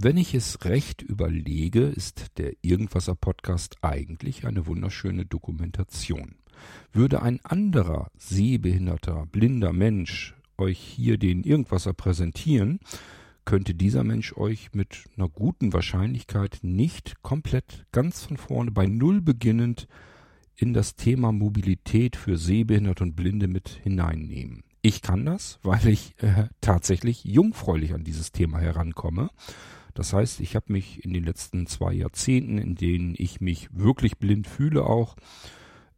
Wenn ich es recht überlege, ist der Irgendwasser Podcast eigentlich eine wunderschöne Dokumentation. Würde ein anderer sehbehinderter, blinder Mensch euch hier den Irgendwasser präsentieren, könnte dieser Mensch euch mit einer guten Wahrscheinlichkeit nicht komplett ganz von vorne bei Null beginnend in das Thema Mobilität für Sehbehinderte und Blinde mit hineinnehmen. Ich kann das, weil ich äh, tatsächlich jungfräulich an dieses Thema herankomme. Das heißt, ich habe mich in den letzten zwei Jahrzehnten, in denen ich mich wirklich blind fühle, auch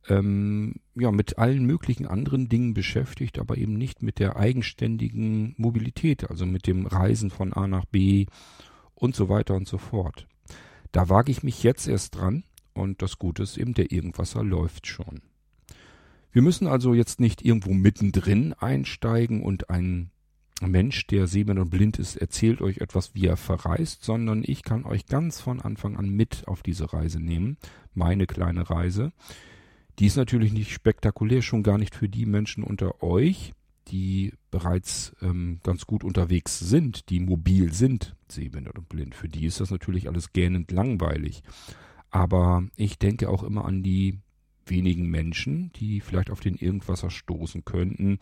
ähm, ja mit allen möglichen anderen Dingen beschäftigt, aber eben nicht mit der eigenständigen Mobilität, also mit dem Reisen von A nach B und so weiter und so fort. Da wage ich mich jetzt erst dran und das Gute ist eben, der Irgendwasser läuft schon. Wir müssen also jetzt nicht irgendwo mittendrin einsteigen und ein Mensch, der sehend und blind ist, erzählt euch etwas, wie er verreist, sondern ich kann euch ganz von Anfang an mit auf diese Reise nehmen, meine kleine Reise. Die ist natürlich nicht spektakulär, schon gar nicht für die Menschen unter euch, die bereits ähm, ganz gut unterwegs sind, die mobil sind, sehbehindert und blind. Für die ist das natürlich alles gähnend langweilig. Aber ich denke auch immer an die wenigen Menschen, die vielleicht auf den Irgendwasser stoßen könnten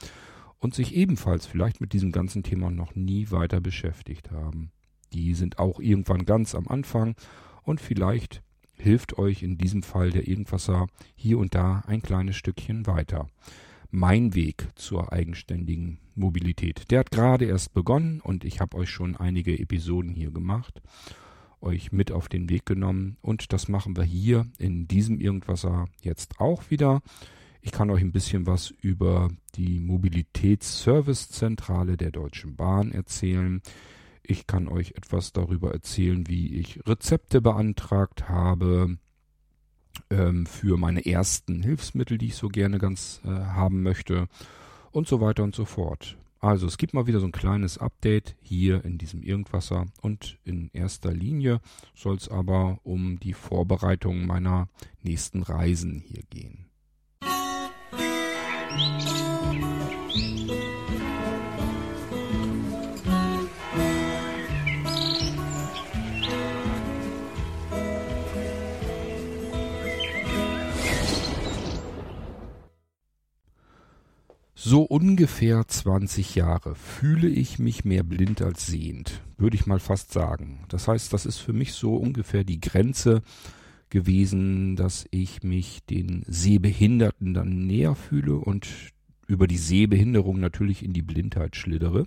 und sich ebenfalls vielleicht mit diesem ganzen Thema noch nie weiter beschäftigt haben. Die sind auch irgendwann ganz am Anfang und vielleicht hilft euch in diesem Fall der Irgendwasser hier und da ein kleines Stückchen weiter. Mein Weg zur eigenständigen Mobilität. Der hat gerade erst begonnen und ich habe euch schon einige Episoden hier gemacht, euch mit auf den Weg genommen und das machen wir hier in diesem Irgendwasser jetzt auch wieder. Ich kann euch ein bisschen was über die Mobilitätsservicezentrale der Deutschen Bahn erzählen. Ich kann euch etwas darüber erzählen, wie ich Rezepte beantragt habe ähm, für meine ersten Hilfsmittel, die ich so gerne ganz äh, haben möchte und so weiter und so fort. Also es gibt mal wieder so ein kleines Update hier in diesem Irgendwasser und in erster Linie soll es aber um die Vorbereitung meiner nächsten Reisen hier gehen. So ungefähr 20 Jahre fühle ich mich mehr blind als sehend, würde ich mal fast sagen. Das heißt, das ist für mich so ungefähr die Grenze gewesen, dass ich mich den Sehbehinderten dann näher fühle und über die Sehbehinderung natürlich in die Blindheit schlittere.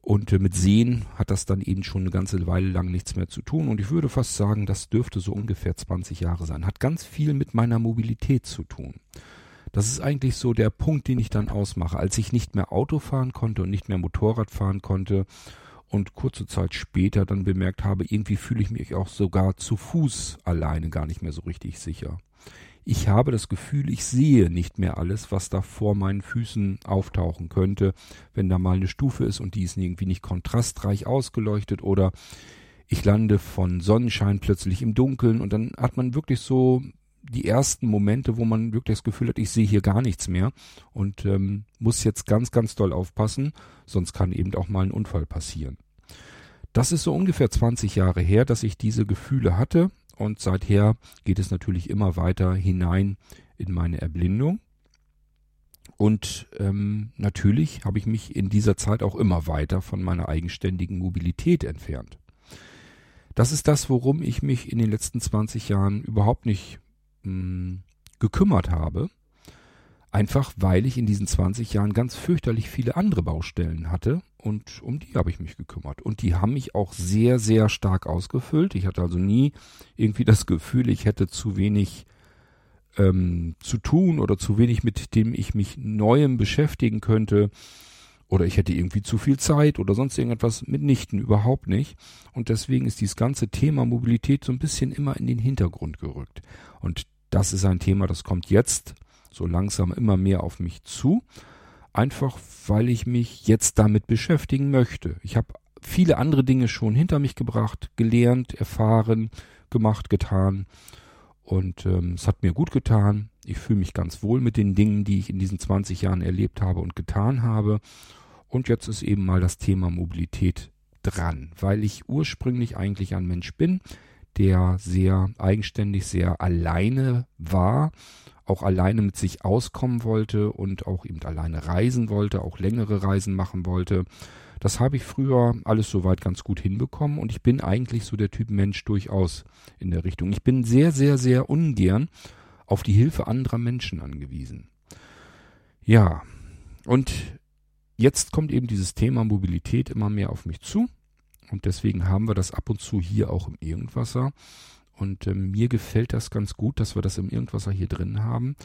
Und äh, mit Sehen hat das dann eben schon eine ganze Weile lang nichts mehr zu tun. Und ich würde fast sagen, das dürfte so ungefähr 20 Jahre sein. Hat ganz viel mit meiner Mobilität zu tun. Das ist eigentlich so der Punkt, den ich dann ausmache. Als ich nicht mehr Auto fahren konnte und nicht mehr Motorrad fahren konnte und kurze Zeit später dann bemerkt habe, irgendwie fühle ich mich auch sogar zu Fuß alleine gar nicht mehr so richtig sicher. Ich habe das Gefühl, ich sehe nicht mehr alles, was da vor meinen Füßen auftauchen könnte, wenn da mal eine Stufe ist und die ist irgendwie nicht kontrastreich ausgeleuchtet oder ich lande von Sonnenschein plötzlich im Dunkeln und dann hat man wirklich so die ersten Momente, wo man wirklich das Gefühl hat, ich sehe hier gar nichts mehr und ähm, muss jetzt ganz, ganz doll aufpassen, sonst kann eben auch mal ein Unfall passieren. Das ist so ungefähr 20 Jahre her, dass ich diese Gefühle hatte und seither geht es natürlich immer weiter hinein in meine Erblindung. Und ähm, natürlich habe ich mich in dieser Zeit auch immer weiter von meiner eigenständigen Mobilität entfernt. Das ist das, worum ich mich in den letzten 20 Jahren überhaupt nicht mh, gekümmert habe. Einfach weil ich in diesen 20 Jahren ganz fürchterlich viele andere Baustellen hatte und um die habe ich mich gekümmert. Und die haben mich auch sehr, sehr stark ausgefüllt. Ich hatte also nie irgendwie das Gefühl, ich hätte zu wenig ähm, zu tun oder zu wenig, mit dem ich mich Neuem beschäftigen könnte. Oder ich hätte irgendwie zu viel Zeit oder sonst irgendetwas mitnichten, überhaupt nicht. Und deswegen ist dieses ganze Thema Mobilität so ein bisschen immer in den Hintergrund gerückt. Und das ist ein Thema, das kommt jetzt so langsam immer mehr auf mich zu. Einfach weil ich mich jetzt damit beschäftigen möchte. Ich habe viele andere Dinge schon hinter mich gebracht, gelernt, erfahren, gemacht, getan. Und ähm, es hat mir gut getan. Ich fühle mich ganz wohl mit den Dingen, die ich in diesen 20 Jahren erlebt habe und getan habe. Und jetzt ist eben mal das Thema Mobilität dran, weil ich ursprünglich eigentlich ein Mensch bin, der sehr eigenständig, sehr alleine war, auch alleine mit sich auskommen wollte und auch eben alleine reisen wollte, auch längere Reisen machen wollte. Das habe ich früher alles soweit ganz gut hinbekommen und ich bin eigentlich so der Typ Mensch durchaus in der Richtung. Ich bin sehr, sehr, sehr ungern auf die Hilfe anderer Menschen angewiesen. Ja, und jetzt kommt eben dieses Thema Mobilität immer mehr auf mich zu. Und deswegen haben wir das ab und zu hier auch im Irgendwasser. Und äh, mir gefällt das ganz gut, dass wir das im Irgendwasser hier drin haben.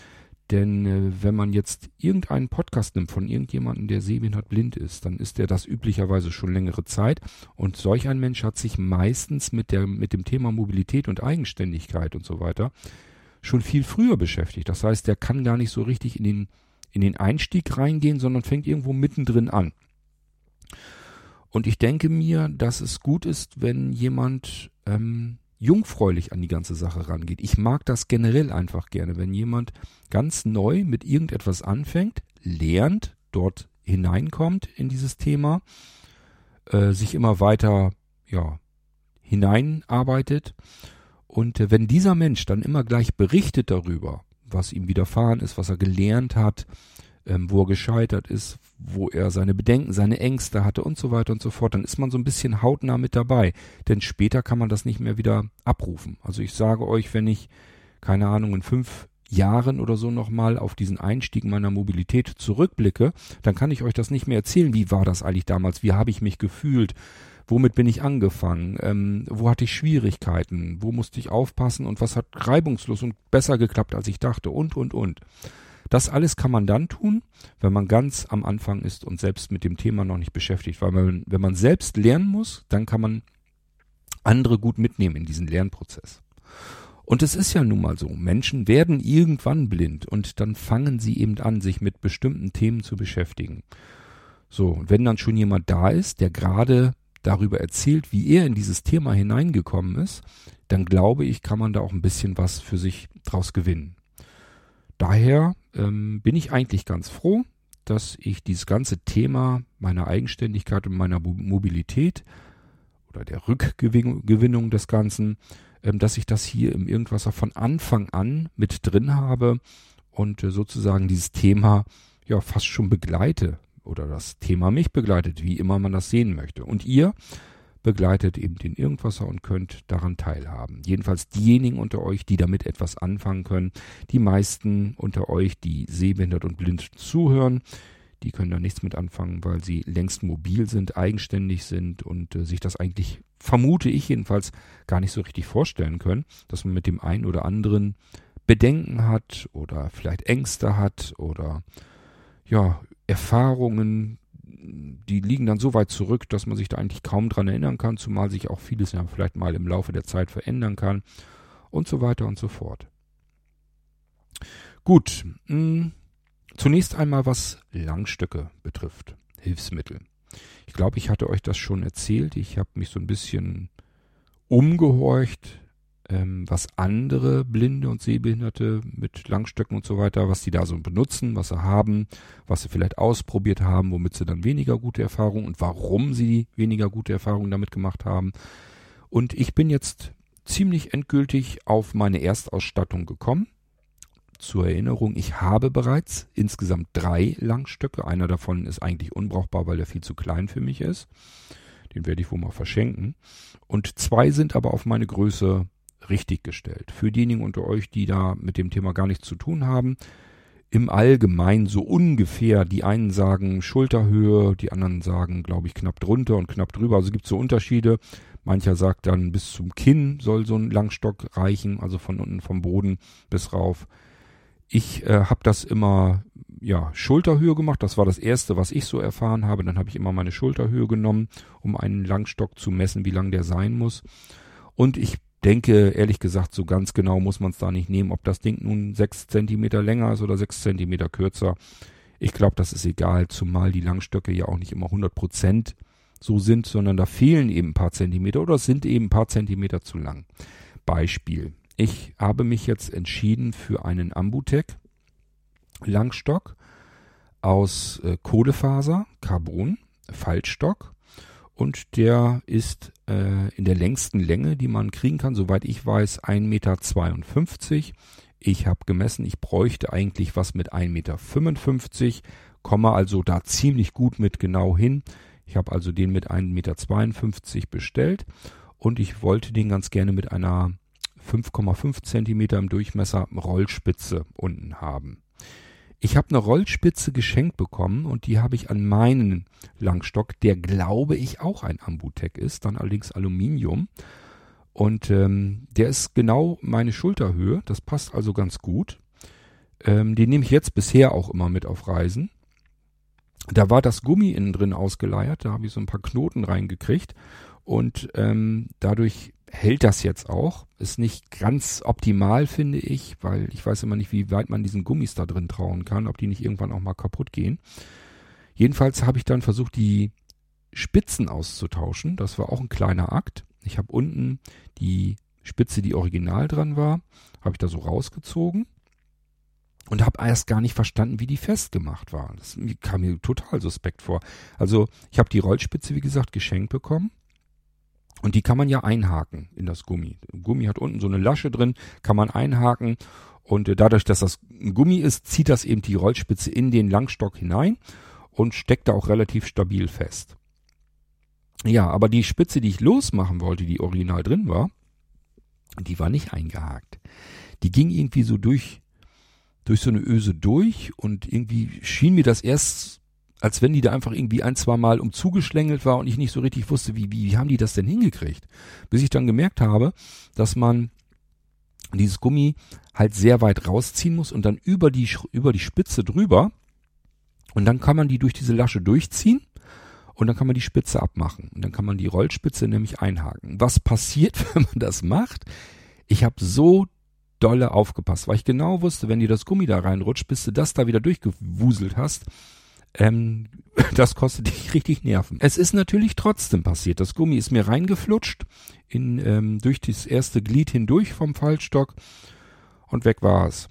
Denn äh, wenn man jetzt irgendeinen Podcast nimmt von irgendjemandem, der sehbehindert blind ist, dann ist der das üblicherweise schon längere Zeit. Und solch ein Mensch hat sich meistens mit, der, mit dem Thema Mobilität und Eigenständigkeit und so weiter schon viel früher beschäftigt. Das heißt, der kann gar nicht so richtig in den, in den Einstieg reingehen, sondern fängt irgendwo mittendrin an. Und ich denke mir, dass es gut ist, wenn jemand ähm, jungfräulich an die ganze Sache rangeht. Ich mag das generell einfach gerne, wenn jemand ganz neu mit irgendetwas anfängt, lernt, dort hineinkommt in dieses Thema, äh, sich immer weiter ja, hineinarbeitet. Und äh, wenn dieser Mensch dann immer gleich berichtet darüber, was ihm widerfahren ist, was er gelernt hat, ähm, wo er gescheitert ist, wo er seine Bedenken, seine Ängste hatte und so weiter und so fort, dann ist man so ein bisschen hautnah mit dabei. Denn später kann man das nicht mehr wieder abrufen. Also ich sage euch, wenn ich, keine Ahnung, in fünf Jahren oder so nochmal auf diesen Einstieg meiner Mobilität zurückblicke, dann kann ich euch das nicht mehr erzählen. Wie war das eigentlich damals? Wie habe ich mich gefühlt? Womit bin ich angefangen? Ähm, wo hatte ich Schwierigkeiten? Wo musste ich aufpassen? Und was hat reibungslos und besser geklappt, als ich dachte? Und, und, und. Das alles kann man dann tun, wenn man ganz am Anfang ist und selbst mit dem Thema noch nicht beschäftigt. Weil man, wenn man selbst lernen muss, dann kann man andere gut mitnehmen in diesen Lernprozess. Und es ist ja nun mal so, Menschen werden irgendwann blind und dann fangen sie eben an, sich mit bestimmten Themen zu beschäftigen. So, und wenn dann schon jemand da ist, der gerade darüber erzählt, wie er in dieses Thema hineingekommen ist, dann glaube ich, kann man da auch ein bisschen was für sich draus gewinnen. Daher ähm, bin ich eigentlich ganz froh, dass ich dieses ganze Thema meiner Eigenständigkeit und meiner Mobilität oder der Rückgewinnung des Ganzen, ähm, dass ich das hier im Irgendwasser von Anfang an mit drin habe und äh, sozusagen dieses Thema ja fast schon begleite oder das Thema mich begleitet, wie immer man das sehen möchte. Und ihr begleitet eben den Irgendwasser und könnt daran teilhaben. Jedenfalls diejenigen unter euch, die damit etwas anfangen können. Die meisten unter euch, die sehbehindert und blind zuhören, die können da nichts mit anfangen, weil sie längst mobil sind, eigenständig sind und äh, sich das eigentlich, vermute ich jedenfalls, gar nicht so richtig vorstellen können, dass man mit dem einen oder anderen Bedenken hat oder vielleicht Ängste hat oder ja, Erfahrungen, die liegen dann so weit zurück, dass man sich da eigentlich kaum dran erinnern kann, zumal sich auch vieles ja vielleicht mal im Laufe der Zeit verändern kann und so weiter und so fort. Gut, mh, hm, zunächst einmal was Langstöcke betrifft, Hilfsmittel. Ich glaube, ich hatte euch das schon erzählt. Ich habe mich so ein bisschen umgehorcht, ähm, was andere Blinde und Sehbehinderte mit Langstöcken und so weiter, was die da so benutzen, was sie haben, was sie vielleicht ausprobiert haben, womit sie dann weniger gute Erfahrungen und warum sie weniger gute Erfahrungen damit gemacht haben. Und ich bin jetzt ziemlich endgültig auf meine Erstausstattung gekommen. Zur Erinnerung, ich habe bereits insgesamt drei Langstöcke. Einer davon ist eigentlich unbrauchbar, weil er viel zu klein für mich ist. Den werde ich wohl mal verschenken. Und zwei sind aber auf meine Größe richtig gestellt. Für diejenigen unter euch, die da mit dem Thema gar nichts zu tun haben, im Allgemeinen so ungefähr, die einen sagen Schulterhöhe, die anderen sagen, glaube ich, knapp drunter und knapp drüber. Also gibt es so Unterschiede. Mancher sagt dann, bis zum Kinn soll so ein Langstock reichen, also von unten vom Boden bis rauf. Ich äh, habe das immer ja Schulterhöhe gemacht. Das war das erste, was ich so erfahren habe. Dann habe ich immer meine Schulterhöhe genommen, um einen Langstock zu messen, wie lang der sein muss. Und ich denke, ehrlich gesagt, so ganz genau muss man es da nicht nehmen, ob das Ding nun sechs Zentimeter länger ist oder sechs Zentimeter kürzer. Ich glaube, das ist egal, zumal die Langstöcke ja auch nicht immer 100 Prozent so sind, sondern da fehlen eben ein paar Zentimeter oder es sind eben ein paar Zentimeter zu lang. Beispiel. Ich habe mich jetzt entschieden für einen Ambutec Langstock aus äh, Kohlefaser, Carbon, Faltstock und der ist äh, in der längsten Länge, die man kriegen kann, soweit ich weiß, 1,52 Meter. Ich habe gemessen, ich bräuchte eigentlich was mit 1,55 Meter, komme also da ziemlich gut mit genau hin. Ich habe also den mit 1,52 Meter bestellt und ich wollte den ganz gerne mit einer 5,5 Zentimeter im Durchmesser Rollspitze unten haben. Ich habe eine Rollspitze geschenkt bekommen und die habe ich an meinen Langstock, der glaube ich auch ein Ambutec ist, dann allerdings Aluminium. Und ähm, der ist genau meine Schulterhöhe, das passt also ganz gut. Ähm, den nehme ich jetzt bisher auch immer mit auf Reisen. Da war das Gummi innen drin ausgeleiert, da habe ich so ein paar Knoten reingekriegt und ähm, dadurch hält das jetzt auch. Ist nicht ganz optimal, finde ich, weil ich weiß immer nicht, wie weit man diesen Gummis da drin trauen kann, ob die nicht irgendwann auch mal kaputt gehen. Jedenfalls habe ich dann versucht, die Spitzen auszutauschen. Das war auch ein kleiner Akt. Ich habe unten die Spitze, die original dran war, habe ich da so rausgezogen und habe erst gar nicht verstanden, wie die festgemacht war. Das kam mir total suspekt vor. Also ich habe die Rollspitze, wie gesagt, geschenkt bekommen und die kann man ja einhaken in das Gummi. Gummi hat unten so eine Lasche drin, kann man einhaken. Und äh, dadurch, dass das ein Gummi ist, zieht das eben die Rollspitze in den Langstock hinein und steckt da auch relativ stabil fest. Ja, aber die Spitze, die ich losmachen wollte, die original drin war, die war nicht eingehakt. Die ging irgendwie so durch, durch so eine Öse durch und irgendwie schien mir das erst als wenn die da einfach irgendwie ein, zwei Mal umzugeschlängelt war und ich nicht so richtig wusste, wie, wie, wie haben die das denn hingekriegt? Bis ich dann gemerkt habe, dass man dieses Gummi halt sehr weit rausziehen muss und dann über die, über die Spitze drüber und dann kann man die durch diese Lasche durchziehen und dann kann man die Spitze abmachen und dann kann man die Rollspitze nämlich einhaken. Was passiert, wenn man das macht? Ich habe so dolle aufgepasst, weil ich genau wusste, wenn dir das Gummi da reinrutscht, bis du das da wieder durchgewuselt hast, ähm, das kostet dich richtig Nerven. Es ist natürlich trotzdem passiert. Das Gummi ist mir reingeflutscht in, ähm, durch das erste Glied hindurch vom Fallstock und weg war es.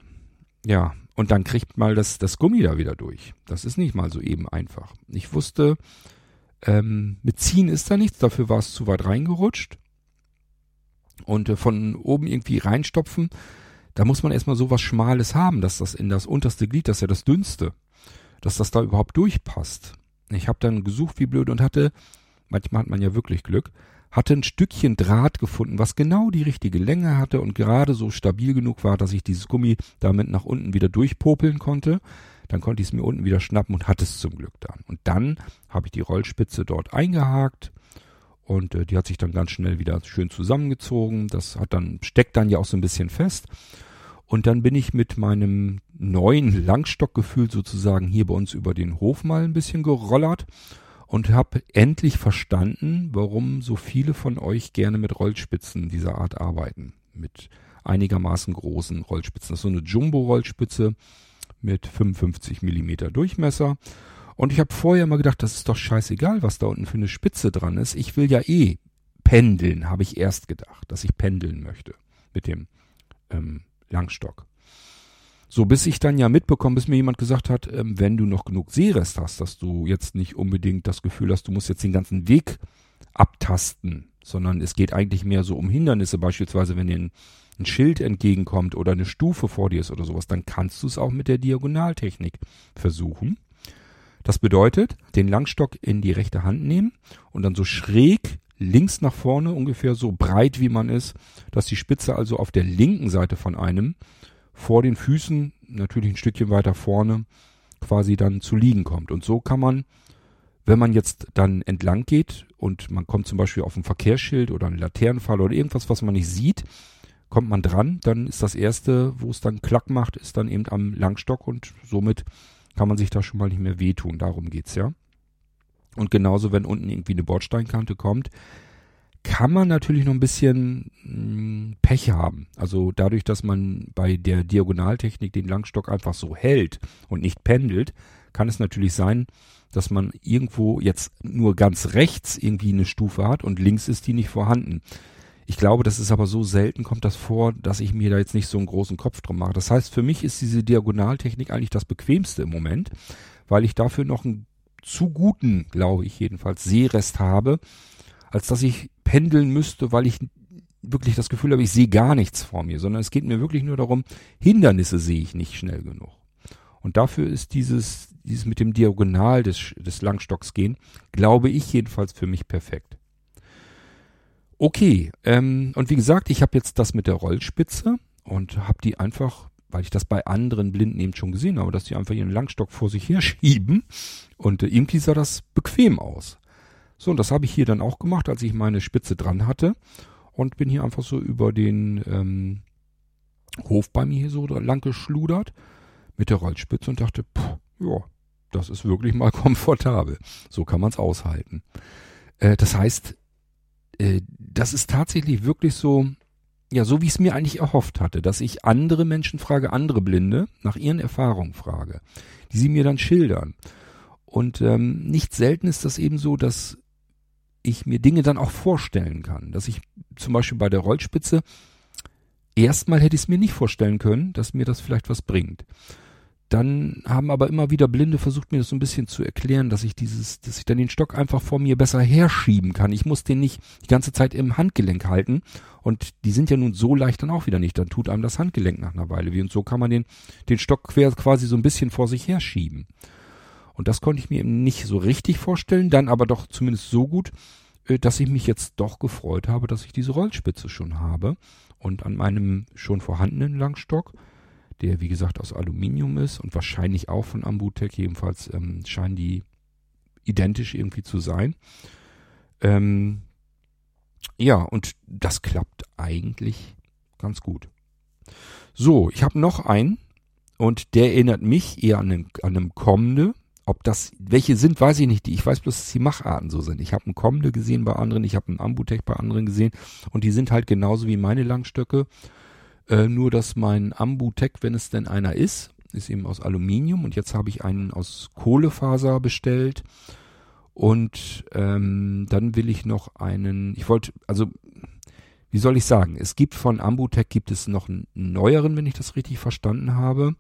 Ja, und dann kriegt mal das, das Gummi da wieder durch. Das ist nicht mal so eben einfach. Ich wusste, ähm, mit Ziehen ist da nichts, dafür war es zu weit reingerutscht. Und äh, von oben irgendwie reinstopfen, da muss man erstmal so was Schmales haben, dass das in das unterste Glied, das ist ja das dünnste, dass das da überhaupt durchpasst. Ich habe dann gesucht wie blöd und hatte, manchmal hat man ja wirklich Glück, hatte ein Stückchen Draht gefunden, was genau die richtige Länge hatte und gerade so stabil genug war, dass ich dieses Gummi damit nach unten wieder durchpopeln konnte. Dann konnte ich es mir unten wieder schnappen und hatte es zum Glück dann. Und dann habe ich die Rollspitze dort eingehakt und äh, die hat sich dann ganz schnell wieder schön zusammengezogen. Das hat dann steckt dann ja auch so ein bisschen fest. Und dann bin ich mit meinem neuen Langstockgefühl sozusagen hier bei uns über den Hof mal ein bisschen gerollert und habe endlich verstanden, warum so viele von euch gerne mit Rollspitzen dieser Art arbeiten. Mit einigermaßen großen Rollspitzen. Das ist so eine Jumbo-Rollspitze mit 55 Millimeter Durchmesser. Und ich habe vorher mal gedacht, das ist doch scheißegal, was da unten für eine Spitze dran ist. Ich will ja eh pendeln, habe ich erst gedacht, dass ich pendeln möchte mit dem ähm, Langstock. So, bis ich dann ja mitbekomme, bis mir jemand gesagt hat, ähm, wenn du noch genug Seerest hast, dass du jetzt nicht unbedingt das Gefühl hast, du musst jetzt den ganzen Weg abtasten, sondern es geht eigentlich mehr so um Hindernisse, beispielsweise wenn dir ein, ein Schild entgegenkommt oder eine Stufe vor dir ist oder sowas, dann kannst du es auch mit der Diagonaltechnik versuchen. Das bedeutet, den Langstock in die rechte Hand nehmen und dann so schräg links nach vorne, ungefähr so breit wie man ist, dass die Spitze also auf der linken Seite von einem vor den Füßen, natürlich ein Stückchen weiter vorne, quasi dann zu liegen kommt. Und so kann man, wenn man jetzt dann entlang geht und man kommt zum Beispiel auf ein Verkehrsschild oder einen Laternenpfahl oder irgendwas, was man nicht sieht, kommt man dran, dann ist das erste, wo es dann Klack macht, ist dann eben am Langstock und somit kann man sich da schon mal nicht mehr wehtun. Darum geht's ja. Und genauso, wenn unten irgendwie eine Bordsteinkante kommt, kann man natürlich noch ein bisschen hm, Pech haben. Also dadurch, dass man bei der Diagonaltechnik den Langstock einfach so hält und nicht pendelt, kann es natürlich sein, dass man irgendwo jetzt nur ganz rechts irgendwie eine Stufe hat und links ist die nicht vorhanden. Ich glaube, das ist aber so selten, kommt das vor, dass ich mir da jetzt nicht so einen großen Kopf drum mache. Das heißt, für mich ist diese Diagonaltechnik eigentlich das bequemste im Moment, weil ich dafür noch ein zu guten, glaube ich jedenfalls, Sehrest habe, als dass ich pendeln müsste, weil ich wirklich das Gefühl habe, ich sehe gar nichts vor mir, sondern es geht mir wirklich nur darum, Hindernisse sehe ich nicht schnell genug. Und dafür ist dieses, dieses mit dem Diagonal des, des Langstocks gehen, glaube ich jedenfalls für mich perfekt. Okay, ähm, und wie gesagt, ich habe jetzt das mit der Rollspitze und habe die einfach, weil ich das bei anderen Blinden eben schon gesehen habe, dass die einfach ihren Langstock vor sich her schieben und äh, irgendwie sah das bequem aus. So, und das habe ich hier dann auch gemacht, als ich meine Spitze dran hatte und bin hier einfach so über den ähm, Hof bei mir hier so lang geschludert mit der Rollspitze und dachte, pff, ja, das ist wirklich mal komfortabel. So kann man es aushalten. Äh, das heißt, äh, das ist tatsächlich wirklich so, ja, so wie ich es mir eigentlich erhofft hatte, dass ich andere Menschen frage, andere Blinde, nach ihren Erfahrungen frage, die sie mir dann schildern. Und ähm, nicht selten ist das eben so, dass ich mir Dinge dann auch vorstellen kann. Dass ich zum Beispiel bei der Rollspitze erstmal hätte ich es mir nicht vorstellen können, dass mir das vielleicht was bringt. Dann haben aber immer wieder Blinde versucht, mir das so ein bisschen zu erklären, dass ich dieses, dass ich dann den Stock einfach vor mir besser herschieben kann. Ich muss den nicht die ganze Zeit im Handgelenk halten. Und die sind ja nun so leicht dann auch wieder nicht. Dann tut einem das Handgelenk nach einer Weile weh. Und so kann man den, den Stock quer quasi so ein bisschen vor sich herschieben. Und das konnte ich mir eben nicht so richtig vorstellen, dann aber doch zumindest so gut, äh, dass ich mich jetzt doch gefreut habe, dass ich diese Rollspitze schon habe. Und an meinem schon vorhandenen Langstock der wie gesagt aus Aluminium ist und wahrscheinlich auch von Ambutec, jedenfalls ähm, scheinen die identisch irgendwie zu sein. Ähm, ja, und das klappt eigentlich ganz gut. So, ich habe noch einen und der erinnert mich eher an einen, an einen Kommende. Ob das, welche sind, weiß ich nicht. Ich weiß bloß, dass die Macharten so sind. Ich habe einen Kommende gesehen bei anderen, ich habe einen Ambutech bei anderen gesehen und die sind halt genauso wie meine Langstöcke äh, nur, dass mein Ambutech, wenn es denn einer ist, ist eben aus Aluminium und jetzt habe ich einen aus Kohlefaser bestellt. Und ähm, dann will ich noch einen, ich wollte, also wie soll ich sagen, es gibt von Ambutech gibt es noch einen neueren, wenn ich das richtig verstanden habe.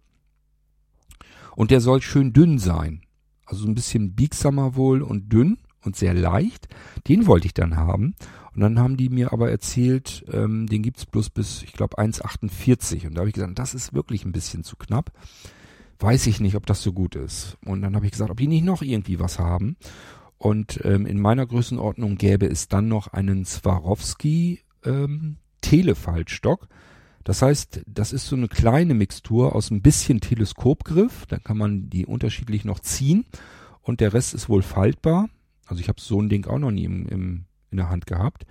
Und der soll schön dünn sein. Also ein bisschen biegsamer wohl und dünn und sehr leicht. Den wollte ich dann haben. Und dann haben die mir aber erzählt, ähm, den gibt's bloß bis, ich glaube, 1,48. Und da habe ich gesagt, das ist wirklich ein bisschen zu knapp. Weiß ich nicht, ob das so gut ist. Und dann habe ich gesagt, ob die nicht noch irgendwie was haben. Und ähm, in meiner Größenordnung gäbe es dann noch einen Swarovski ähm, Telefaltstock. Das heißt, das ist so eine kleine Mixtur aus ein bisschen Teleskopgriff. Dann kann man die unterschiedlich noch ziehen. Und der Rest ist wohl faltbar. Also ich habe so ein Ding auch noch nie im, im in der Hand gehabt.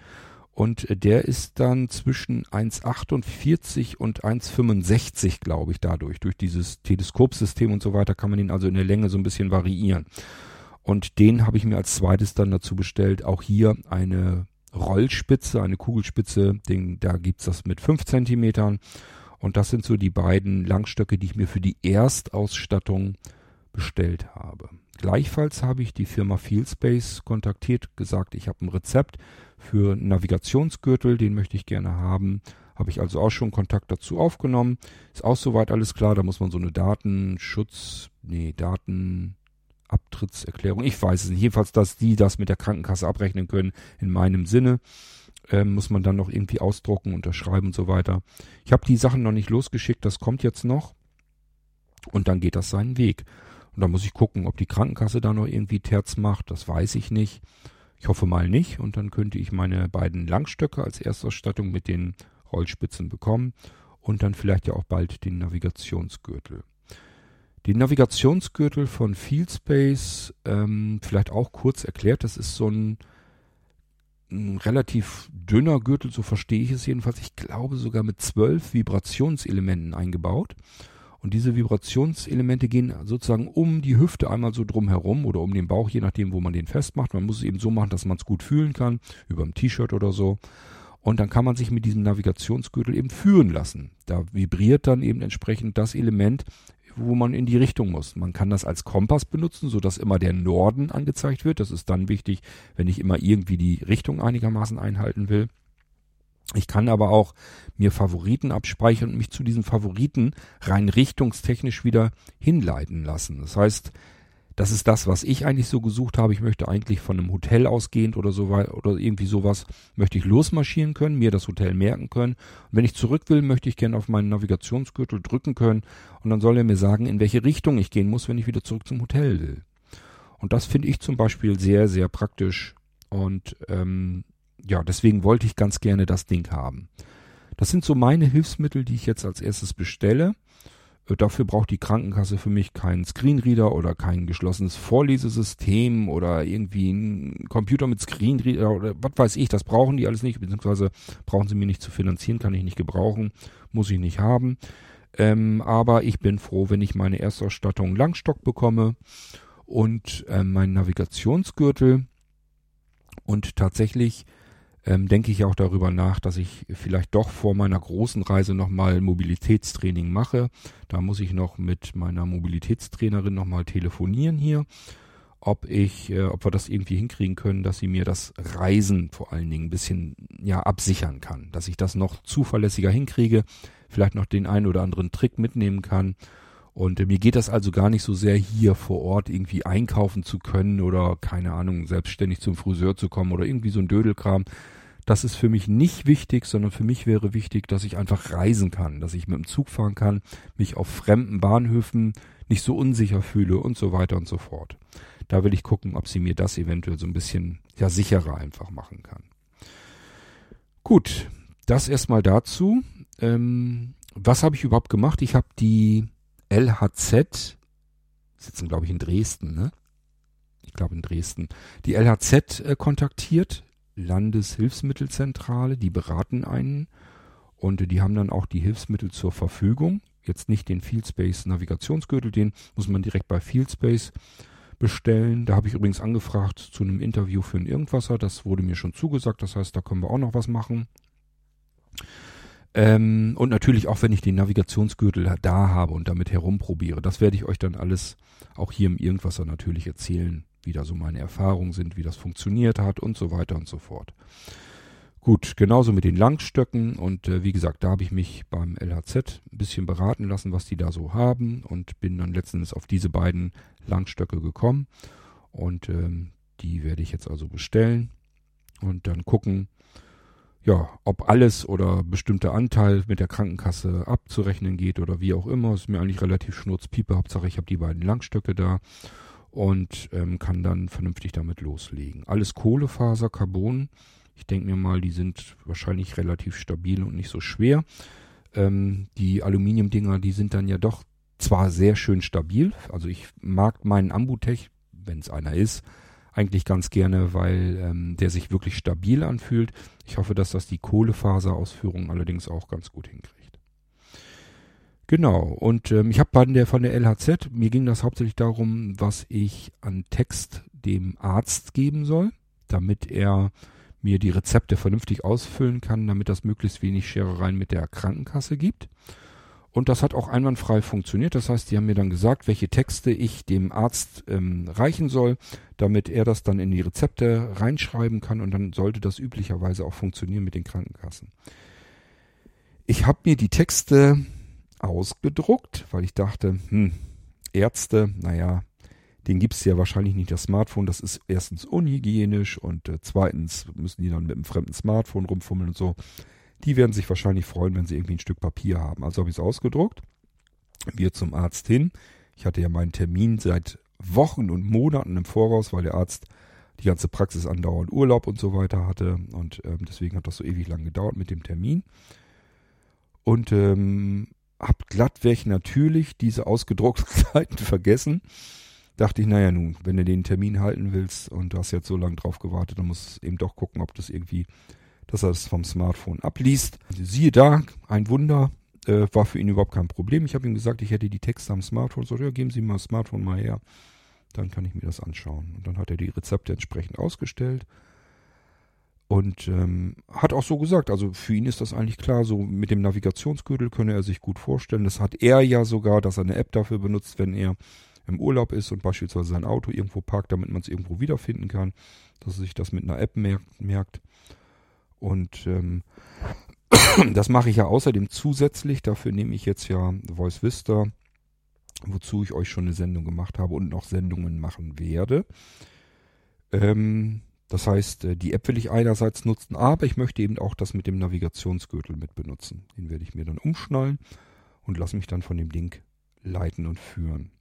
Und äh, der ist dann zwischen 1,48 und 1,65, glaube ich, dadurch. Durch dieses Teleskopsystem und so weiter kann man ihn also in der Länge so ein bisschen variieren. Und den habe ich mir als zweites dann dazu bestellt. Auch hier eine Rollspitze, eine Kugelspitze. Den, da gibt's das mit 5 Zentimetern. Und das sind so die beiden Langstöcke, die ich mir für die Erstausstattung bestellt habe. Gleichfalls habe ich die Firma Fieldspace kontaktiert, gesagt, ich habe ein Rezept für einen Navigationsgürtel, den möchte ich gerne haben. Habe ich also auch schon Kontakt dazu aufgenommen. Ist auch soweit alles klar, da muss man so eine Datenschutz, nee, Datenabtrittserklärung, ich weiß es nicht. Jedenfalls, dass die das mit der Krankenkasse abrechnen können, in meinem Sinne. Ähm, muss man dann noch irgendwie ausdrucken, unterschreiben und so weiter. Ich habe die Sachen noch nicht losgeschickt, das kommt jetzt noch. Und dann geht das seinen Weg. Und da muss ich gucken, ob die Krankenkasse da noch irgendwie Terz macht. Das weiß ich nicht. Ich hoffe mal nicht. Und dann könnte ich meine beiden Langstöcke als Erstausstattung mit den Rollspitzen bekommen. Und dann vielleicht ja auch bald den Navigationsgürtel. Den Navigationsgürtel von Fieldspace, ähm, vielleicht auch kurz erklärt, das ist so ein, ein relativ dünner Gürtel, so verstehe ich es jedenfalls. Ich glaube sogar mit zwölf Vibrationselementen eingebaut. Und diese Vibrationselemente gehen sozusagen um die Hüfte einmal so drum herum oder um den Bauch, je nachdem, wo man den festmacht. Man muss es eben so machen, dass man es gut fühlen kann, über ein T-Shirt oder so. Und dann kann man sich mit diesem Navigationsgürtel eben führen lassen. Da vibriert dann eben entsprechend das Element, wo man in die Richtung muss. Man kann das als Kompass benutzen, sodass immer der Norden angezeigt wird. Das ist dann wichtig, wenn ich immer irgendwie die Richtung einigermaßen einhalten will. Ich kann aber auch mir Favoriten abspeichern und mich zu diesen Favoriten rein richtungstechnisch wieder hinleiten lassen. Das heißt, das ist das, was ich eigentlich so gesucht habe. Ich möchte eigentlich von einem Hotel ausgehend oder so oder irgendwie sowas, möchte ich losmarschieren können, mir das Hotel merken können. Und wenn ich zurück will, möchte ich gerne auf meinen Navigationsgürtel drücken können und dann soll er mir sagen, in welche Richtung ich gehen muss, wenn ich wieder zurück zum Hotel will. Und das finde ich zum Beispiel sehr, sehr praktisch. Und ähm, ja, deswegen wollte ich ganz gerne das Ding haben. Das sind so meine Hilfsmittel, die ich jetzt als erstes bestelle. Äh, dafür braucht die Krankenkasse für mich keinen Screenreader oder kein geschlossenes Vorlesesystem oder irgendwie einen Computer mit Screenreader oder was weiß ich. Das brauchen die alles nicht, beziehungsweise brauchen sie mir nicht zu finanzieren, kann ich nicht gebrauchen, muss ich nicht haben. Ähm, aber ich bin froh, wenn ich meine Erstausstattung Langstock bekomme und äh, meinen Navigationsgürtel und tatsächlich ähm, denke ich auch darüber nach, dass ich vielleicht doch vor meiner großen Reise nochmal Mobilitätstraining mache. Da muss ich noch mit meiner Mobilitätstrainerin nochmal telefonieren hier, ob ich, äh, ob wir das irgendwie hinkriegen können, dass sie mir das Reisen vor allen Dingen ein bisschen ja absichern kann, dass ich das noch zuverlässiger hinkriege, vielleicht noch den einen oder anderen Trick mitnehmen kann. Und äh, mir geht das also gar nicht so sehr hier vor Ort irgendwie einkaufen zu können oder keine Ahnung, selbstständig zum Friseur zu kommen oder irgendwie so ein Dödelkram, das ist für mich nicht wichtig, sondern für mich wäre wichtig, dass ich einfach reisen kann, dass ich mit dem Zug fahren kann, mich auf fremden Bahnhöfen nicht so unsicher fühle und so weiter und so fort. Da will ich gucken, ob sie mir das eventuell so ein bisschen ja sicherer einfach machen kann. Gut, das erstmal dazu. Ähm, was habe ich überhaupt gemacht? Ich habe die LHZ, sitzen glaube ich in Dresden, ne? Ich glaube in Dresden, die LHZ äh, kontaktiert Landeshilfsmittelzentrale, die beraten einen und die haben dann auch die Hilfsmittel zur Verfügung. Jetzt nicht den Fieldspace Navigationsgürtel, den muss man direkt bei Fieldspace bestellen. Da habe ich übrigens angefragt zu einem Interview für ein Irgendwasser. Das wurde mir schon zugesagt. Das heißt, da können wir auch noch was machen. Ähm, und natürlich auch, wenn ich den Navigationsgürtel da habe und damit herumprobiere. Das werde ich euch dann alles auch hier im Irgendwasser natürlich erzählen, wie da so meine Erfahrungen sind, wie das funktioniert hat und so weiter und so fort. Gut, genauso mit den Langstöcken und äh, wie gesagt, da habe ich mich beim LHZ ein bisschen beraten lassen, was die da so haben und bin dann letztens auf diese beiden Langstöcke gekommen und ähm, die werde ich jetzt also bestellen und dann gucken, ja, ob alles oder bestimmter Anteil mit der Krankenkasse abzurechnen geht oder wie auch immer, ist mir eigentlich relativ schnurzpiepe. Hauptsache, ich habe die beiden Langstöcke da und ähm, kann dann vernünftig damit loslegen. Alles Kohlefaser, Carbon. Ich denke mir mal, die sind wahrscheinlich relativ stabil und nicht so schwer. Ähm, die Aluminiumdinger, die sind dann ja doch zwar sehr schön stabil. Also ich mag meinen Ambutech, wenn es einer ist, eigentlich ganz gerne, weil ähm, der sich wirklich stabil anfühlt. Ich hoffe, dass das die Kohlefaserausführung allerdings auch ganz gut hinkriegt. Genau, und ähm, ich habe bei der von der LHZ, mir ging das hauptsächlich darum, was ich an Text dem Arzt geben soll, damit er mir die Rezepte vernünftig ausfüllen kann, damit das möglichst wenig Scherereien mit der Krankenkasse gibt. Und das hat auch einwandfrei funktioniert. Das heißt, die haben mir dann gesagt, welche Texte ich dem Arzt ähm, reichen soll, damit er das dann in die Rezepte reinschreiben kann und dann sollte das üblicherweise auch funktionieren mit den Krankenkassen. Ich habe mir die Texte ausgedruckt, weil ich dachte, hm, Ärzte, naja, den gibt's ja wahrscheinlich nicht das Smartphone. Das ist erstens unhygienisch und äh, zweitens müssen die dann mit einem fremden Smartphone rumfummeln und so. Die werden sich wahrscheinlich freuen, wenn sie irgendwie ein Stück Papier haben. Also habe ich es ausgedruckt. Wir zum Arzt hin. Ich hatte ja meinen Termin seit Wochen und Monaten im Voraus, weil der Arzt die ganze Praxis andauernd Urlaub und so weiter hatte. Und ähm, deswegen hat das so ewig lang gedauert mit dem Termin. Und ähm, glattweg natürlich diese ausgedruckten Seiten vergessen. Dachte ich, naja nun, wenn du den Termin halten willst und du hast jetzt so lange drauf gewartet, dann musst du eben doch gucken, ob das irgendwie, dass er das vom Smartphone abliest. Siehe da, ein Wunder, äh, war für ihn überhaupt kein Problem. Ich habe ihm gesagt, ich hätte die Texte am Smartphone. So, ja, geben Sie mir das Smartphone mal her. Dann kann ich mir das anschauen. Und dann hat er die Rezepte entsprechend ausgestellt. Und ähm, hat auch so gesagt, also für ihn ist das eigentlich klar, so mit dem Navigationsgürtel könne er sich gut vorstellen. Das hat er ja sogar, dass er eine App dafür benutzt, wenn er im Urlaub ist und beispielsweise sein Auto irgendwo parkt, damit man es irgendwo wiederfinden kann, dass er sich das mit einer App merkt. Und ähm, das mache ich ja außerdem zusätzlich. Dafür nehme ich jetzt ja Voice Vista wozu ich euch schon eine Sendung gemacht habe und noch Sendungen machen werde. Ähm, das heißt, äh, die App will ich einerseits nutzen, aber ich möchte eben auch das mit dem Navigationsgürtel mit benutzen. Den werde ich mir dann umschnallen und lasse mich dann von dem Ding leiten und führen.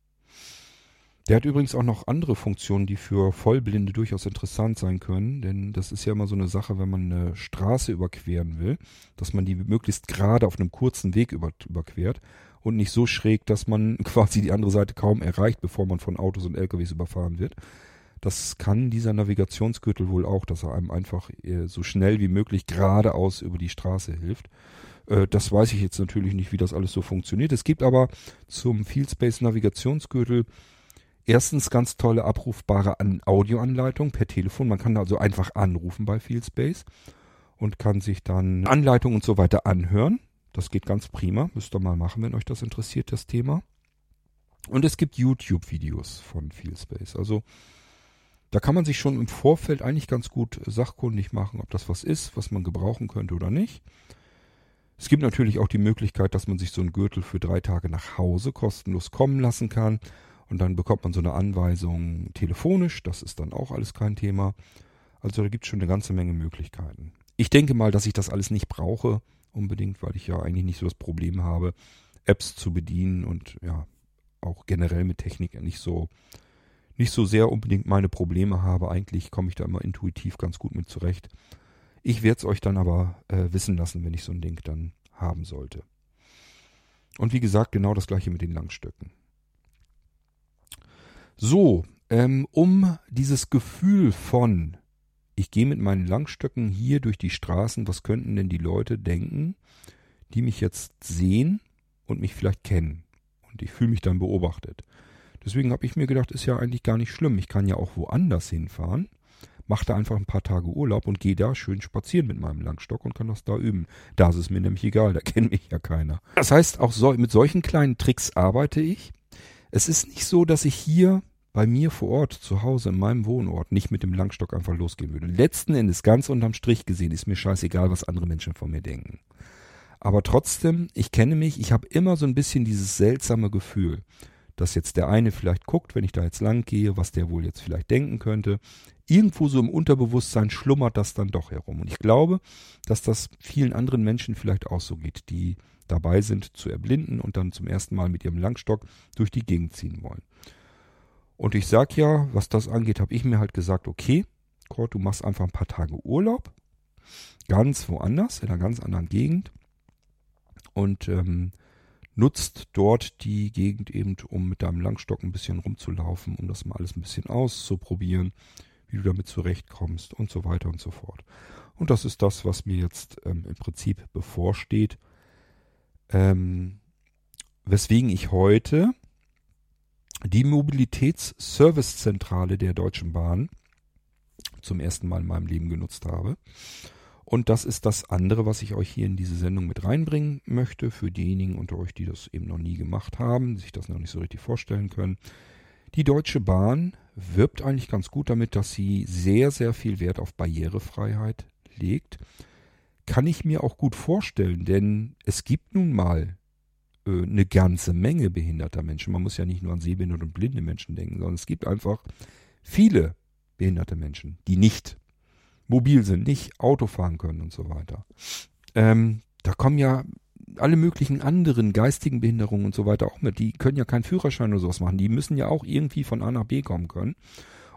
Der hat übrigens auch noch andere Funktionen, die für Vollblinde durchaus interessant sein können, denn das ist ja immer so eine Sache, wenn man eine Straße überqueren will, dass man die möglichst gerade auf einem kurzen Weg über, überquert und nicht so schräg, dass man quasi die andere Seite kaum erreicht, bevor man von Autos und LKWs überfahren wird. Das kann dieser Navigationsgürtel wohl auch, dass er einem einfach äh, so schnell wie möglich geradeaus über die Straße hilft. Äh, das weiß ich jetzt natürlich nicht, wie das alles so funktioniert. Es gibt aber zum Fieldspace Navigationsgürtel erstens ganz tolle abrufbare Audioanleitung per Telefon. Man kann also einfach anrufen bei Fieldspace und kann sich dann Anleitungen und so weiter anhören. Das geht ganz prima. Müsst ihr mal machen, wenn euch das interessiert, das Thema. Und es gibt YouTube-Videos von Fieldspace. Also da kann man sich schon im Vorfeld eigentlich ganz gut sachkundig machen, ob das was ist, was man gebrauchen könnte oder nicht. Es gibt natürlich auch die Möglichkeit, dass man sich so einen Gürtel für drei Tage nach Hause kostenlos kommen lassen kann. Und dann bekommt man so eine Anweisung telefonisch. Das ist dann auch alles kein Thema. Also da gibt es schon eine ganze Menge Möglichkeiten. Ich denke mal, dass ich das alles nicht brauche, unbedingt, weil ich ja eigentlich nicht so das Problem habe, Apps zu bedienen und ja, auch generell mit Technik nicht so, nicht so sehr unbedingt meine Probleme habe. Eigentlich komme ich da immer intuitiv ganz gut mit zurecht. Ich werde es euch dann aber äh, wissen lassen, wenn ich so ein Ding dann haben sollte. Und wie gesagt, genau das gleiche mit den Langstöcken. So, ähm, um dieses Gefühl von, ich gehe mit meinen Langstöcken hier durch die Straßen, was könnten denn die Leute denken, die mich jetzt sehen und mich vielleicht kennen. Und ich fühle mich dann beobachtet. Deswegen habe ich mir gedacht, ist ja eigentlich gar nicht schlimm. Ich kann ja auch woanders hinfahren, mache da einfach ein paar Tage Urlaub und gehe da schön spazieren mit meinem Langstock und kann das da üben. Da ist es mir nämlich egal, da kennt mich ja keiner. Das heißt, auch so, mit solchen kleinen Tricks arbeite ich. Es ist nicht so, dass ich hier bei mir vor Ort, zu Hause, in meinem Wohnort, nicht mit dem Langstock einfach losgehen würde. Letzten Endes, ganz unterm Strich gesehen, ist mir scheißegal, was andere Menschen von mir denken. Aber trotzdem, ich kenne mich, ich habe immer so ein bisschen dieses seltsame Gefühl, dass jetzt der eine vielleicht guckt, wenn ich da jetzt lang gehe, was der wohl jetzt vielleicht denken könnte. Irgendwo so im Unterbewusstsein schlummert das dann doch herum. Und ich glaube, dass das vielen anderen Menschen vielleicht auch so geht, die dabei sind zu erblinden und dann zum ersten Mal mit ihrem Langstock durch die Gegend ziehen wollen. Und ich sag ja, was das angeht, habe ich mir halt gesagt, okay, Kurt, du machst einfach ein paar Tage Urlaub, ganz woanders, in einer ganz anderen Gegend und ähm, nutzt dort die Gegend eben, um mit deinem Langstock ein bisschen rumzulaufen, um das mal alles ein bisschen auszuprobieren, wie du damit zurechtkommst und so weiter und so fort. Und das ist das, was mir jetzt ähm, im Prinzip bevorsteht. Ähm, weswegen ich heute die Mobilitätsservicezentrale der Deutschen Bahn zum ersten Mal in meinem Leben genutzt habe. Und das ist das andere, was ich euch hier in diese Sendung mit reinbringen möchte, für diejenigen unter euch, die das eben noch nie gemacht haben, sich das noch nicht so richtig vorstellen können. Die Deutsche Bahn wirbt eigentlich ganz gut damit, dass sie sehr, sehr viel Wert auf Barrierefreiheit legt. Kann ich mir auch gut vorstellen, denn es gibt nun mal äh, eine ganze Menge behinderter Menschen. Man muss ja nicht nur an sehbehinderte und blinde Menschen denken, sondern es gibt einfach viele behinderte Menschen, die nicht mobil sind, nicht Auto fahren können und so weiter. Ähm, da kommen ja alle möglichen anderen geistigen Behinderungen und so weiter auch mit. Die können ja keinen Führerschein oder sowas machen. Die müssen ja auch irgendwie von A nach B kommen können.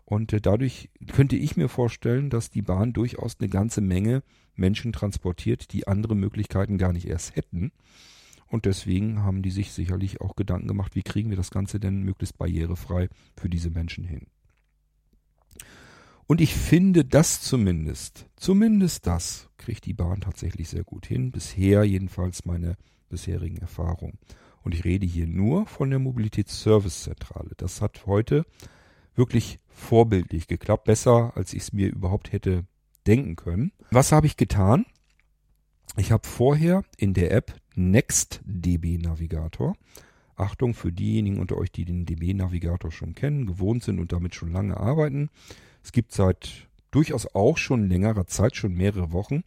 Und äh, dadurch könnte ich mir vorstellen, dass die Bahn durchaus eine ganze Menge Menschen transportiert, die andere Möglichkeiten gar nicht erst hätten. Und deswegen haben die sich sicherlich auch Gedanken gemacht, wie kriegen wir das Ganze denn möglichst barrierefrei für diese Menschen hin. Und ich finde das zumindest, zumindest das kriegt die Bahn tatsächlich sehr gut hin. Bisher jedenfalls meine bisherigen Erfahrungen. Und ich rede hier nur von der Mobilitätsservicezentrale. Das hat heute wirklich vorbildlich geklappt. Besser, als ich es mir überhaupt hätte denken können. Was habe ich getan? Ich habe vorher in der App NextDB Navigator. Achtung für diejenigen unter euch, die den DB Navigator schon kennen, gewohnt sind und damit schon lange arbeiten. Es gibt seit durchaus auch schon längerer Zeit, schon mehrere Wochen,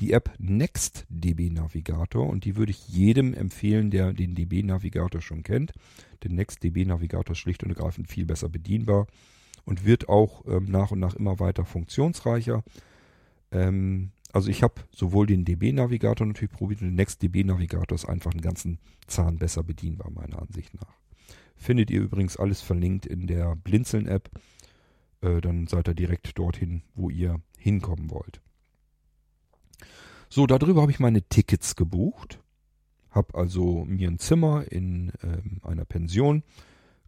die App NextDB Navigator und die würde ich jedem empfehlen, der den DB Navigator schon kennt. Der NextDB Navigator ist schlicht und ergreifend viel besser bedienbar und wird auch ähm, nach und nach immer weiter funktionsreicher. Ähm, also ich habe sowohl den DB Navigator natürlich probiert und den NextDB Navigator ist einfach einen ganzen Zahn besser bedienbar meiner Ansicht nach. Findet ihr übrigens alles verlinkt in der Blinzeln App. Äh, dann seid ihr direkt dorthin, wo ihr hinkommen wollt. So, darüber habe ich meine Tickets gebucht. Habe also mir ein Zimmer in ähm, einer Pension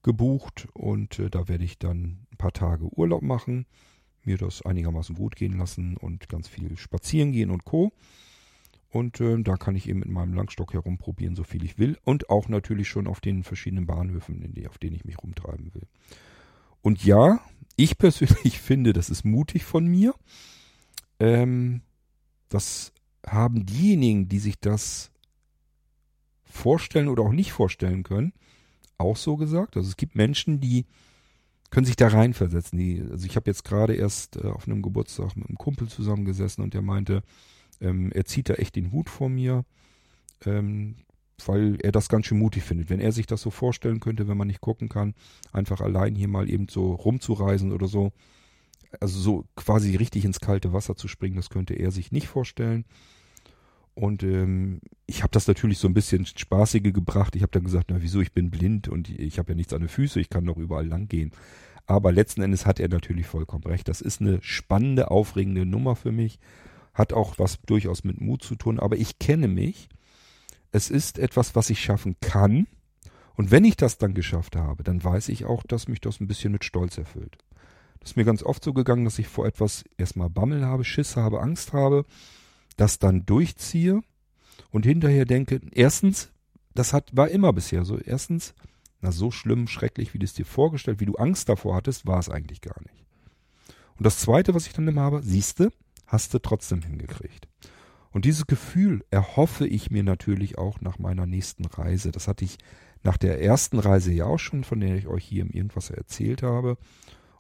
gebucht und äh, da werde ich dann ein paar Tage Urlaub machen, mir das einigermaßen gut gehen lassen und ganz viel spazieren gehen und co. Und äh, da kann ich eben mit meinem Langstock herumprobieren, so viel ich will. Und auch natürlich schon auf den verschiedenen Bahnhöfen, die, auf denen ich mich rumtreiben will. Und ja, ich persönlich finde, das ist mutig von mir. Ähm, das haben diejenigen, die sich das vorstellen oder auch nicht vorstellen können, auch so gesagt. Also es gibt Menschen, die können sich da reinversetzen. Die, also ich habe jetzt gerade erst äh, auf einem Geburtstag mit einem Kumpel zusammengesessen und der meinte, ähm, er zieht da echt den Hut vor mir, ähm, weil er das ganz schön mutig findet. Wenn er sich das so vorstellen könnte, wenn man nicht gucken kann, einfach allein hier mal eben so rumzureisen oder so, also so quasi richtig ins kalte Wasser zu springen, das könnte er sich nicht vorstellen. Und ähm, ich habe das natürlich so ein bisschen spaßige gebracht. Ich habe dann gesagt, na wieso, ich bin blind und ich habe ja nichts an den Füßen, ich kann doch überall lang gehen. Aber letzten Endes hat er natürlich vollkommen recht. Das ist eine spannende, aufregende Nummer für mich. Hat auch was durchaus mit Mut zu tun. Aber ich kenne mich. Es ist etwas, was ich schaffen kann. Und wenn ich das dann geschafft habe, dann weiß ich auch, dass mich das ein bisschen mit Stolz erfüllt. Das ist mir ganz oft so gegangen, dass ich vor etwas erstmal Bammel habe, Schiss habe, Angst habe das dann durchziehe und hinterher denke, erstens, das hat, war immer bisher so. Erstens, na, so schlimm, schrecklich, wie du es dir vorgestellt, wie du Angst davor hattest, war es eigentlich gar nicht. Und das zweite, was ich dann immer habe, siehste, hast du trotzdem hingekriegt. Und dieses Gefühl erhoffe ich mir natürlich auch nach meiner nächsten Reise. Das hatte ich nach der ersten Reise ja auch schon, von der ich euch hier im Irgendwas erzählt habe.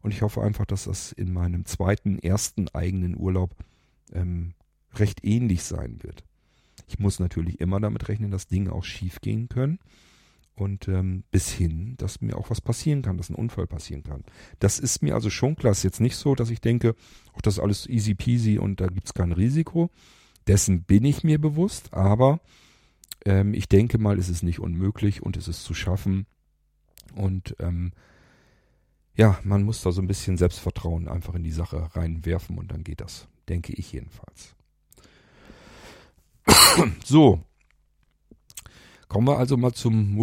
Und ich hoffe einfach, dass das in meinem zweiten, ersten eigenen Urlaub ähm, recht ähnlich sein wird. Ich muss natürlich immer damit rechnen, dass Dinge auch schief gehen können. Und ähm, bis hin, dass mir auch was passieren kann, dass ein Unfall passieren kann. Das ist mir also schon klar. Es ist jetzt nicht so, dass ich denke, auch das ist alles easy peasy und da gibt es kein Risiko. Dessen bin ich mir bewusst, aber ähm, ich denke mal, es ist nicht unmöglich und es ist zu schaffen. Und ähm, ja, man muss da so ein bisschen Selbstvertrauen einfach in die Sache reinwerfen und dann geht das, denke ich jedenfalls. so. Kommen wir also mal zum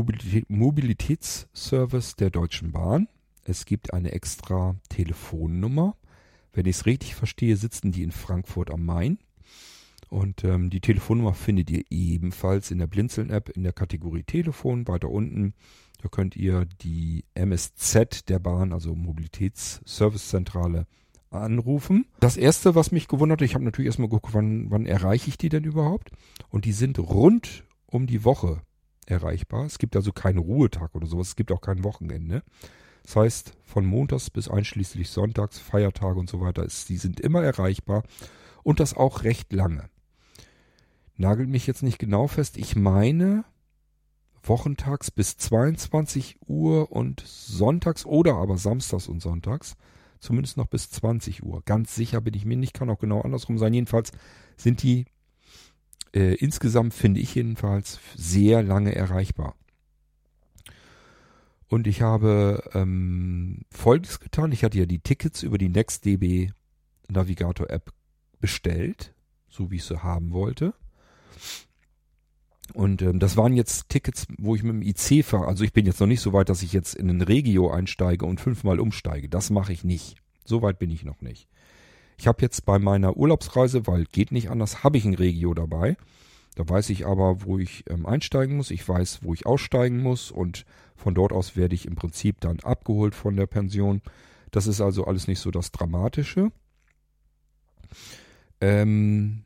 Mobilitätsservice der Deutschen Bahn. Es gibt eine extra Telefonnummer. Wenn ich es richtig verstehe, sitzen die in Frankfurt am Main. Und ähm, die Telefonnummer findet ihr ebenfalls in der Blinzeln-App in der Kategorie Telefon weiter unten. Da könnt ihr die MSZ der Bahn, also Mobilitätsservicezentrale, anrufen. Das erste, was mich gewundert hat, ich habe natürlich erstmal geguckt, wann, wann erreiche ich die denn überhaupt? Und die sind rund um die Woche erreichbar. Es gibt also keinen Ruhetag oder sowas. Es gibt auch kein Wochenende. Das heißt, von montags bis einschließlich sonntags, Feiertage und so weiter, ist, die sind immer erreichbar und das auch recht lange. Nagelt mich jetzt nicht genau fest. Ich meine, wochentags bis 22 Uhr und sonntags oder aber samstags und sonntags zumindest noch bis 20 Uhr. Ganz sicher bin ich mir nicht, kann auch genau andersrum sein. Jedenfalls sind die äh, insgesamt, finde ich jedenfalls, sehr lange erreichbar. Und ich habe ähm, Folgendes getan. Ich hatte ja die Tickets über die NextDB Navigator App bestellt, so wie ich sie haben wollte. Und ähm, das waren jetzt Tickets, wo ich mit dem IC fahre. Also ich bin jetzt noch nicht so weit, dass ich jetzt in ein Regio einsteige und fünfmal umsteige. Das mache ich nicht. So weit bin ich noch nicht. Ich habe jetzt bei meiner Urlaubsreise, weil geht nicht anders, habe ich ein Regio dabei. Da weiß ich aber, wo ich ähm, einsteigen muss. Ich weiß, wo ich aussteigen muss. Und von dort aus werde ich im Prinzip dann abgeholt von der Pension. Das ist also alles nicht so das Dramatische. Ähm,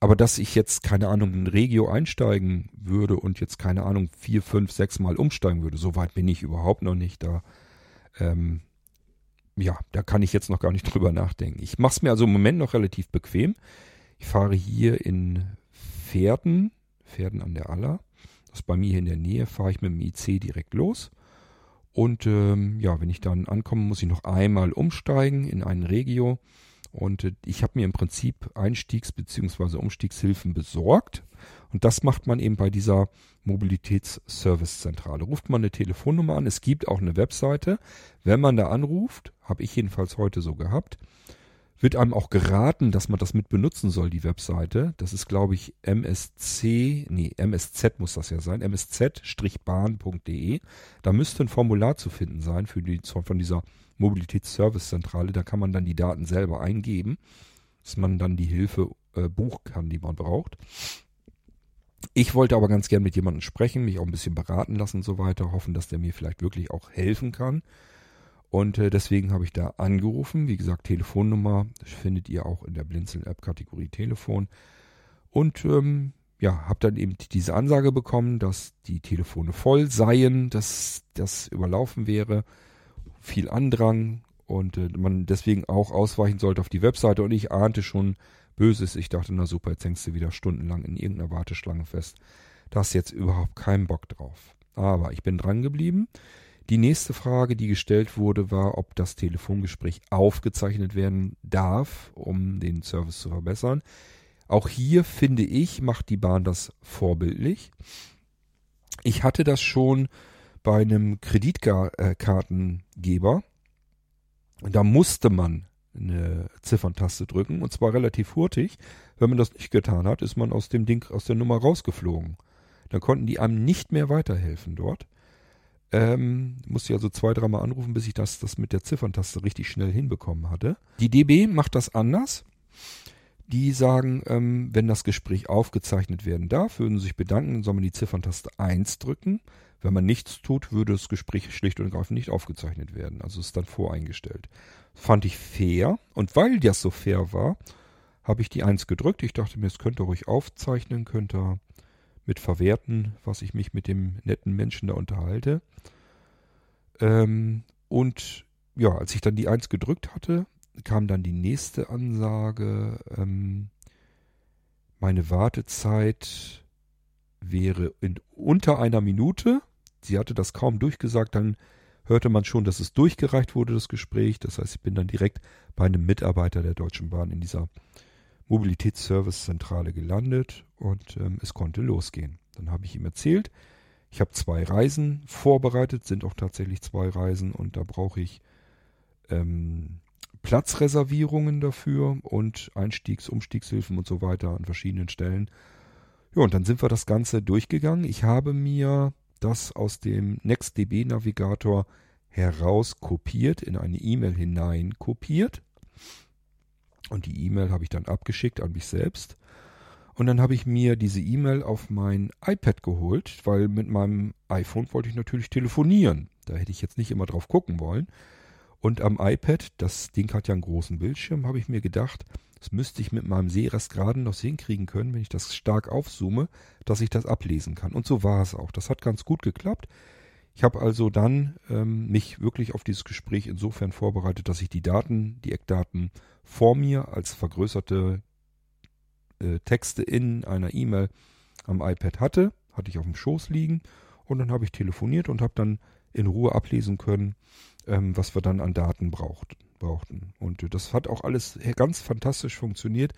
aber dass ich jetzt, keine Ahnung, in Regio einsteigen würde und jetzt, keine Ahnung, vier, fünf, sechs Mal umsteigen würde, so weit bin ich überhaupt noch nicht da. Ähm, ja, da kann ich jetzt noch gar nicht drüber nachdenken. Ich mache es mir also im Moment noch relativ bequem. Ich fahre hier in Pferden, Pferden an der Aller. Das ist bei mir hier in der Nähe, fahre ich mit dem IC direkt los. Und ähm, ja, wenn ich dann ankomme, muss ich noch einmal umsteigen in einen Regio. Und äh, ich habe mir im Prinzip Einstiegs- bzw. Umstiegshilfen besorgt. Und das macht man eben bei dieser Mobilitätsservicezentrale. Ruft man eine Telefonnummer an. Es gibt auch eine Webseite. Wenn man da anruft, habe ich jedenfalls heute so gehabt, wird einem auch geraten, dass man das mit benutzen soll, die Webseite. Das ist, glaube ich, MSC, nee, MSZ muss das ja sein, msz-bahn.de. Da müsste ein Formular zu finden sein für die, von dieser Mobilitätsservicezentrale. Da kann man dann die Daten selber eingeben, dass man dann die Hilfe äh, buchen kann, die man braucht. Ich wollte aber ganz gern mit jemandem sprechen, mich auch ein bisschen beraten lassen und so weiter, hoffen, dass der mir vielleicht wirklich auch helfen kann. Und äh, deswegen habe ich da angerufen. Wie gesagt, Telefonnummer findet ihr auch in der Blinzeln-App-Kategorie Telefon. Und ähm, ja, habe dann eben diese Ansage bekommen, dass die Telefone voll seien, dass das überlaufen wäre, viel Andrang und äh, man deswegen auch ausweichen sollte auf die Webseite. Und ich ahnte schon Böses. Ich dachte, na super, jetzt hängst du wieder stundenlang in irgendeiner Warteschlange fest. Da hast jetzt überhaupt keinen Bock drauf. Aber ich bin dran geblieben. Die nächste Frage, die gestellt wurde, war, ob das Telefongespräch aufgezeichnet werden darf, um den Service zu verbessern. Auch hier finde ich, macht die Bahn das vorbildlich. Ich hatte das schon bei einem Kreditkartengeber. Da musste man eine Zifferntaste drücken und zwar relativ hurtig. Wenn man das nicht getan hat, ist man aus dem Ding, aus der Nummer rausgeflogen. Dann konnten die einem nicht mehr weiterhelfen dort. Ähm, musste ich also zwei, dreimal anrufen, bis ich das, das mit der Zifferntaste richtig schnell hinbekommen hatte. Die DB macht das anders. Die sagen, ähm, wenn das Gespräch aufgezeichnet werden darf, würden sie sich bedanken, soll man die Zifferntaste 1 drücken. Wenn man nichts tut, würde das Gespräch schlicht und ergreifend nicht aufgezeichnet werden. Also ist dann voreingestellt. Fand ich fair. Und weil das so fair war, habe ich die 1 gedrückt. Ich dachte mir, es könnte ruhig aufzeichnen, könnte mit verwerten, was ich mich mit dem netten Menschen da unterhalte. Ähm, und ja, als ich dann die 1 gedrückt hatte, kam dann die nächste Ansage. Ähm, meine Wartezeit wäre in unter einer Minute. Sie hatte das kaum durchgesagt, dann hörte man schon, dass es durchgereicht wurde, das Gespräch. Das heißt, ich bin dann direkt bei einem Mitarbeiter der Deutschen Bahn in dieser Mobilitätsservicezentrale gelandet und ähm, es konnte losgehen. Dann habe ich ihm erzählt, ich habe zwei Reisen vorbereitet, sind auch tatsächlich zwei Reisen und da brauche ich ähm, Platzreservierungen dafür und Einstiegs-, Umstiegshilfen und so weiter an verschiedenen Stellen. Ja, und dann sind wir das Ganze durchgegangen. Ich habe mir das aus dem NextDB Navigator heraus kopiert, in eine E-Mail hinein kopiert. Und die E-Mail habe ich dann abgeschickt an mich selbst. Und dann habe ich mir diese E-Mail auf mein iPad geholt, weil mit meinem iPhone wollte ich natürlich telefonieren. Da hätte ich jetzt nicht immer drauf gucken wollen. Und am iPad, das Ding hat ja einen großen Bildschirm, habe ich mir gedacht, das müsste ich mit meinem Sehrest gerade noch hinkriegen können, wenn ich das stark aufzoome, dass ich das ablesen kann. Und so war es auch. Das hat ganz gut geklappt. Ich habe also dann ähm, mich wirklich auf dieses Gespräch insofern vorbereitet, dass ich die Daten, die Eckdaten vor mir als vergrößerte äh, Texte in einer E-Mail am iPad hatte, hatte ich auf dem Schoß liegen und dann habe ich telefoniert und habe dann in Ruhe ablesen können, ähm, was wir dann an Daten braucht, brauchten. Und äh, das hat auch alles ganz fantastisch funktioniert.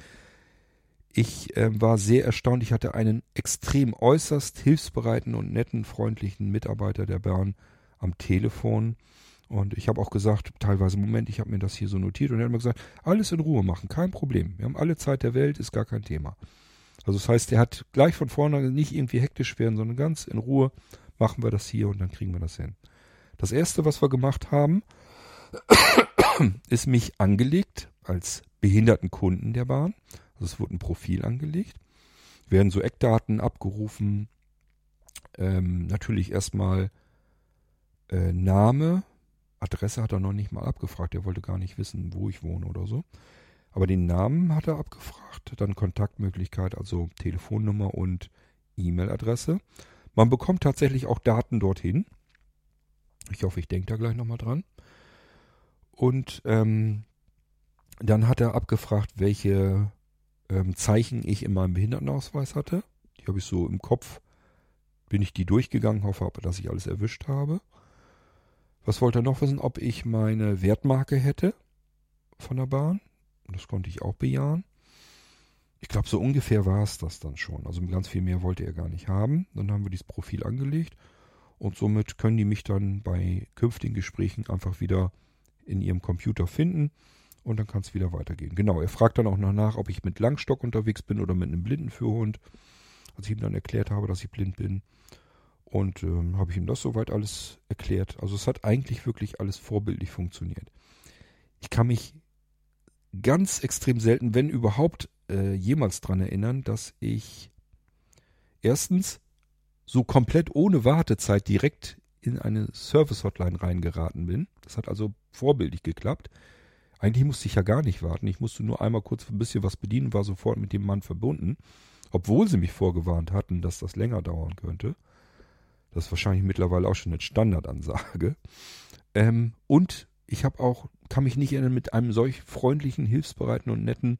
Ich äh, war sehr erstaunt. Ich hatte einen extrem äußerst hilfsbereiten und netten, freundlichen Mitarbeiter der Bahn am Telefon. Und ich habe auch gesagt, teilweise, Moment, ich habe mir das hier so notiert. Und er hat mir gesagt, alles in Ruhe machen, kein Problem. Wir haben alle Zeit der Welt, ist gar kein Thema. Also das heißt, er hat gleich von vorne nicht irgendwie hektisch werden, sondern ganz in Ruhe machen wir das hier und dann kriegen wir das hin. Das erste, was wir gemacht haben, ist mich angelegt als behinderten Kunden der Bahn. Also es wurde ein Profil angelegt. Werden so Eckdaten abgerufen. Ähm, natürlich erstmal äh, Name, Adresse hat er noch nicht mal abgefragt. Er wollte gar nicht wissen, wo ich wohne oder so. Aber den Namen hat er abgefragt. Dann Kontaktmöglichkeit, also Telefonnummer und E-Mail-Adresse. Man bekommt tatsächlich auch Daten dorthin. Ich hoffe, ich denke da gleich nochmal dran. Und ähm, dann hat er abgefragt, welche ähm, Zeichen ich in meinem Behindertenausweis hatte. Die habe ich so im Kopf, bin ich die durchgegangen, hoffe aber, dass ich alles erwischt habe. Was wollte er noch wissen? Ob ich meine Wertmarke hätte von der Bahn. Das konnte ich auch bejahen. Ich glaube, so ungefähr war es das dann schon. Also ganz viel mehr wollte er gar nicht haben. Dann haben wir dieses Profil angelegt und somit können die mich dann bei künftigen Gesprächen einfach wieder in ihrem Computer finden und dann kann es wieder weitergehen. Genau, er fragt dann auch noch nach, ob ich mit Langstock unterwegs bin oder mit einem Blindenführhund. Als ich ihm dann erklärt habe, dass ich blind bin. Und ähm, habe ich ihm das soweit alles erklärt. Also es hat eigentlich wirklich alles vorbildlich funktioniert. Ich kann mich ganz extrem selten, wenn überhaupt, äh, jemals dran erinnern, dass ich erstens so komplett ohne Wartezeit direkt in eine Service-Hotline reingeraten bin. Das hat also vorbildlich geklappt. Eigentlich musste ich ja gar nicht warten. Ich musste nur einmal kurz ein bisschen was bedienen, war sofort mit dem Mann verbunden. Obwohl sie mich vorgewarnt hatten, dass das länger dauern könnte. Das ist wahrscheinlich mittlerweile auch schon eine Standardansage. Ähm, und ich habe auch, kann mich nicht erinnern, mit einem solch freundlichen, hilfsbereiten und netten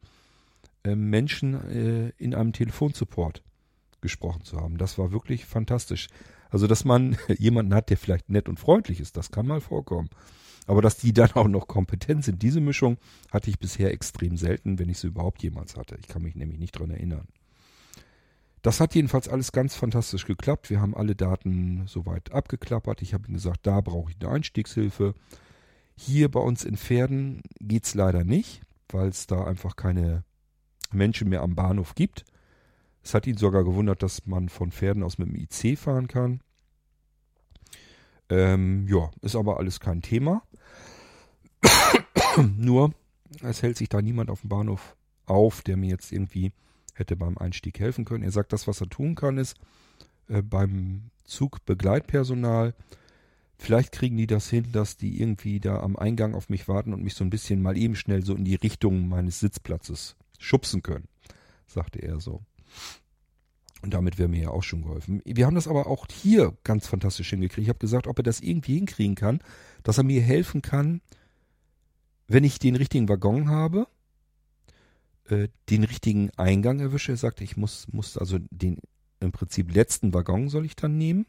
äh, Menschen äh, in einem Telefonsupport gesprochen zu haben. Das war wirklich fantastisch. Also, dass man jemanden hat, der vielleicht nett und freundlich ist, das kann mal vorkommen. Aber dass die dann auch noch kompetent sind, diese Mischung hatte ich bisher extrem selten, wenn ich sie überhaupt jemals hatte. Ich kann mich nämlich nicht dran erinnern. Das hat jedenfalls alles ganz fantastisch geklappt. Wir haben alle Daten soweit abgeklappert. Ich habe ihm gesagt, da brauche ich eine Einstiegshilfe. Hier bei uns in Pferden geht es leider nicht, weil es da einfach keine Menschen mehr am Bahnhof gibt. Es hat ihn sogar gewundert, dass man von Pferden aus mit dem IC fahren kann. Ähm, ja, ist aber alles kein Thema. Nur, es hält sich da niemand auf dem Bahnhof auf, der mir jetzt irgendwie hätte beim Einstieg helfen können. Er sagt, das, was er tun kann, ist äh, beim Zugbegleitpersonal, vielleicht kriegen die das hin, dass die irgendwie da am Eingang auf mich warten und mich so ein bisschen mal eben schnell so in die Richtung meines Sitzplatzes schubsen können, sagte er so. Und damit wäre mir ja auch schon geholfen. Wir haben das aber auch hier ganz fantastisch hingekriegt. Ich habe gesagt, ob er das irgendwie hinkriegen kann, dass er mir helfen kann, wenn ich den richtigen Waggon habe, äh, den richtigen Eingang erwische. Er sagte, ich muss, muss also den im Prinzip letzten Waggon soll ich dann nehmen.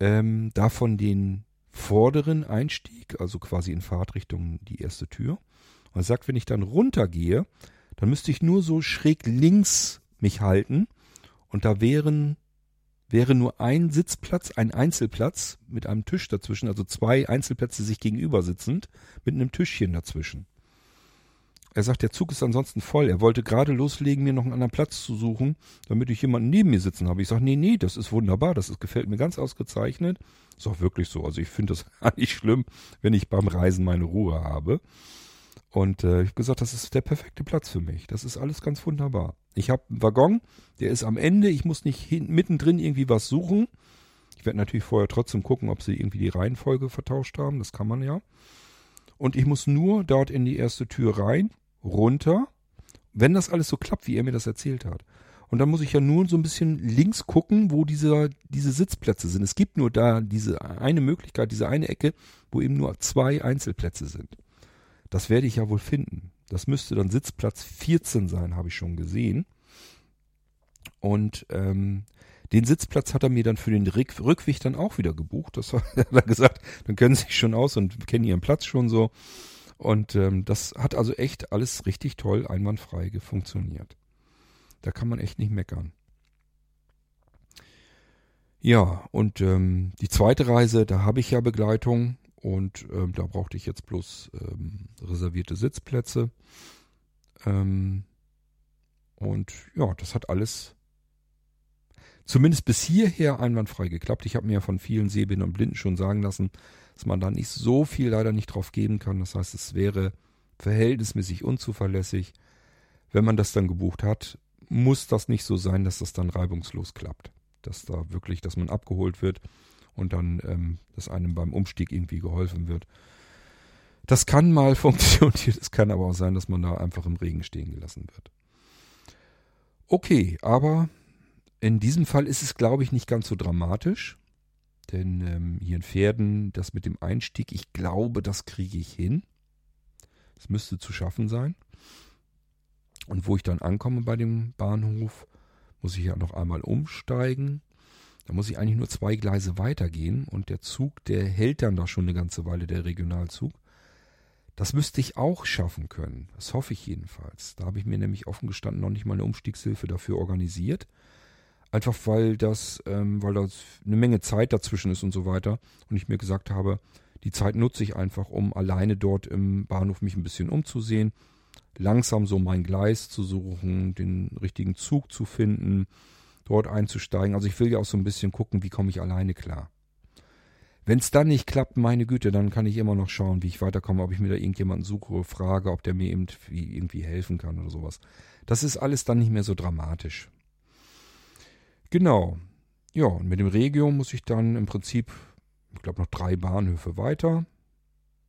Ähm, davon den vorderen Einstieg, also quasi in Fahrtrichtung die erste Tür. Und er sagt, wenn ich dann runtergehe, dann müsste ich nur so schräg links mich halten und da wären wäre nur ein Sitzplatz, ein Einzelplatz mit einem Tisch dazwischen, also zwei Einzelplätze sich gegenüber sitzend, mit einem Tischchen dazwischen. Er sagt, der Zug ist ansonsten voll. Er wollte gerade loslegen, mir noch einen anderen Platz zu suchen, damit ich jemanden neben mir sitzen habe. Ich sage, nee, nee, das ist wunderbar, das ist, gefällt mir ganz ausgezeichnet. Ist auch wirklich so. Also ich finde das nicht schlimm, wenn ich beim Reisen meine Ruhe habe. Und äh, ich habe gesagt, das ist der perfekte Platz für mich. Das ist alles ganz wunderbar. Ich habe einen Waggon, der ist am Ende. Ich muss nicht hin, mittendrin irgendwie was suchen. Ich werde natürlich vorher trotzdem gucken, ob sie irgendwie die Reihenfolge vertauscht haben. Das kann man ja. Und ich muss nur dort in die erste Tür rein, runter. Wenn das alles so klappt, wie er mir das erzählt hat. Und dann muss ich ja nur so ein bisschen links gucken, wo diese, diese Sitzplätze sind. Es gibt nur da diese eine Möglichkeit, diese eine Ecke, wo eben nur zwei Einzelplätze sind. Das werde ich ja wohl finden. Das müsste dann Sitzplatz 14 sein, habe ich schon gesehen. Und ähm, den Sitzplatz hat er mir dann für den Rück Rückweg dann auch wieder gebucht. Das hat er gesagt, dann können sie sich schon aus und kennen ihren Platz schon so. Und ähm, das hat also echt alles richtig toll, einwandfrei funktioniert. Da kann man echt nicht meckern. Ja, und ähm, die zweite Reise, da habe ich ja Begleitung. Und ähm, da brauchte ich jetzt bloß ähm, reservierte Sitzplätze. Ähm, und ja, das hat alles zumindest bis hierher einwandfrei geklappt. Ich habe mir ja von vielen Sehbehinderten und Blinden schon sagen lassen, dass man da nicht so viel leider nicht drauf geben kann. Das heißt, es wäre verhältnismäßig unzuverlässig. Wenn man das dann gebucht hat, muss das nicht so sein, dass das dann reibungslos klappt. Dass da wirklich, dass man abgeholt wird und dann, ähm, dass einem beim Umstieg irgendwie geholfen wird. Das kann mal funktionieren, es kann aber auch sein, dass man da einfach im Regen stehen gelassen wird. Okay, aber in diesem Fall ist es, glaube ich, nicht ganz so dramatisch. Denn ähm, hier in Pferden, das mit dem Einstieg, ich glaube, das kriege ich hin. Es müsste zu schaffen sein. Und wo ich dann ankomme bei dem Bahnhof, muss ich ja noch einmal umsteigen. Da muss ich eigentlich nur zwei Gleise weitergehen und der Zug, der hält dann da schon eine ganze Weile, der Regionalzug. Das müsste ich auch schaffen können. Das hoffe ich jedenfalls. Da habe ich mir nämlich offen gestanden noch nicht mal eine Umstiegshilfe dafür organisiert. Einfach weil das, ähm, weil das eine Menge Zeit dazwischen ist und so weiter. Und ich mir gesagt habe, die Zeit nutze ich einfach, um alleine dort im Bahnhof mich ein bisschen umzusehen, langsam so mein Gleis zu suchen, den richtigen Zug zu finden, dort einzusteigen. Also ich will ja auch so ein bisschen gucken, wie komme ich alleine klar. Wenn es dann nicht klappt, meine Güte, dann kann ich immer noch schauen, wie ich weiterkomme, ob ich mir da irgendjemanden suche, frage, ob der mir eben irgendwie helfen kann oder sowas. Das ist alles dann nicht mehr so dramatisch. Genau. Ja, und mit dem Regio muss ich dann im Prinzip, ich glaube, noch drei Bahnhöfe weiter.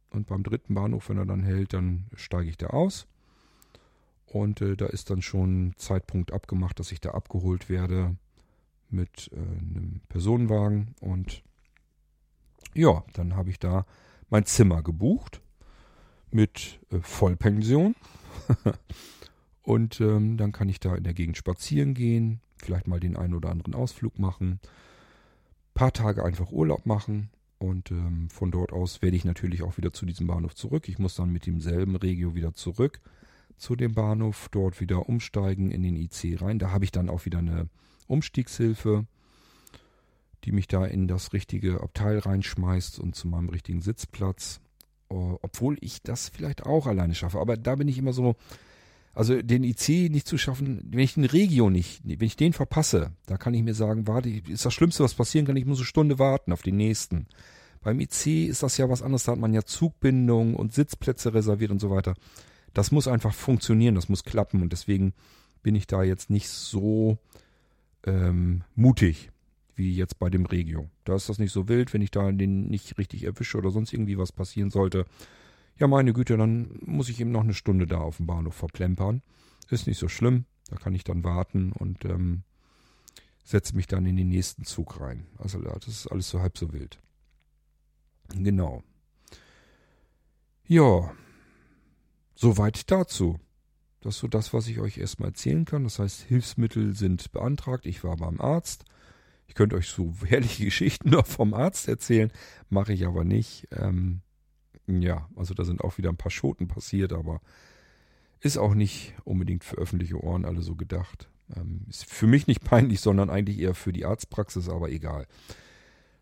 Und beim dritten Bahnhof, wenn er dann hält, dann steige ich da aus. Und äh, da ist dann schon Zeitpunkt abgemacht, dass ich da abgeholt werde mit äh, einem Personenwagen. Und ja, dann habe ich da mein Zimmer gebucht mit äh, Vollpension. und ähm, dann kann ich da in der Gegend spazieren gehen, vielleicht mal den einen oder anderen Ausflug machen, paar Tage einfach Urlaub machen. Und ähm, von dort aus werde ich natürlich auch wieder zu diesem Bahnhof zurück. Ich muss dann mit demselben Regio wieder zurück zu dem Bahnhof, dort wieder umsteigen in den IC rein. Da habe ich dann auch wieder eine Umstiegshilfe, die mich da in das richtige Abteil reinschmeißt und zu meinem richtigen Sitzplatz. Uh, obwohl ich das vielleicht auch alleine schaffe. Aber da bin ich immer so, also den IC nicht zu schaffen, wenn ich den Regio nicht, wenn ich den verpasse, da kann ich mir sagen, warte, ist das Schlimmste, was passieren kann, ich muss eine Stunde warten auf den nächsten. Beim IC ist das ja was anderes, da hat man ja Zugbindung und Sitzplätze reserviert und so weiter das muss einfach funktionieren, das muss klappen und deswegen bin ich da jetzt nicht so ähm, mutig wie jetzt bei dem Regio. Da ist das nicht so wild, wenn ich da den nicht richtig erwische oder sonst irgendwie was passieren sollte. Ja, meine Güte, dann muss ich eben noch eine Stunde da auf dem Bahnhof verplempern. Ist nicht so schlimm, da kann ich dann warten und ähm, setze mich dann in den nächsten Zug rein. Also das ist alles so halb so wild. Genau. Ja, Soweit dazu. Das ist so das, was ich euch erstmal erzählen kann. Das heißt, Hilfsmittel sind beantragt. Ich war beim Arzt. Ich könnte euch so herrliche Geschichten noch vom Arzt erzählen, mache ich aber nicht. Ähm, ja, also da sind auch wieder ein paar Schoten passiert, aber ist auch nicht unbedingt für öffentliche Ohren alle so gedacht. Ähm, ist für mich nicht peinlich, sondern eigentlich eher für die Arztpraxis, aber egal.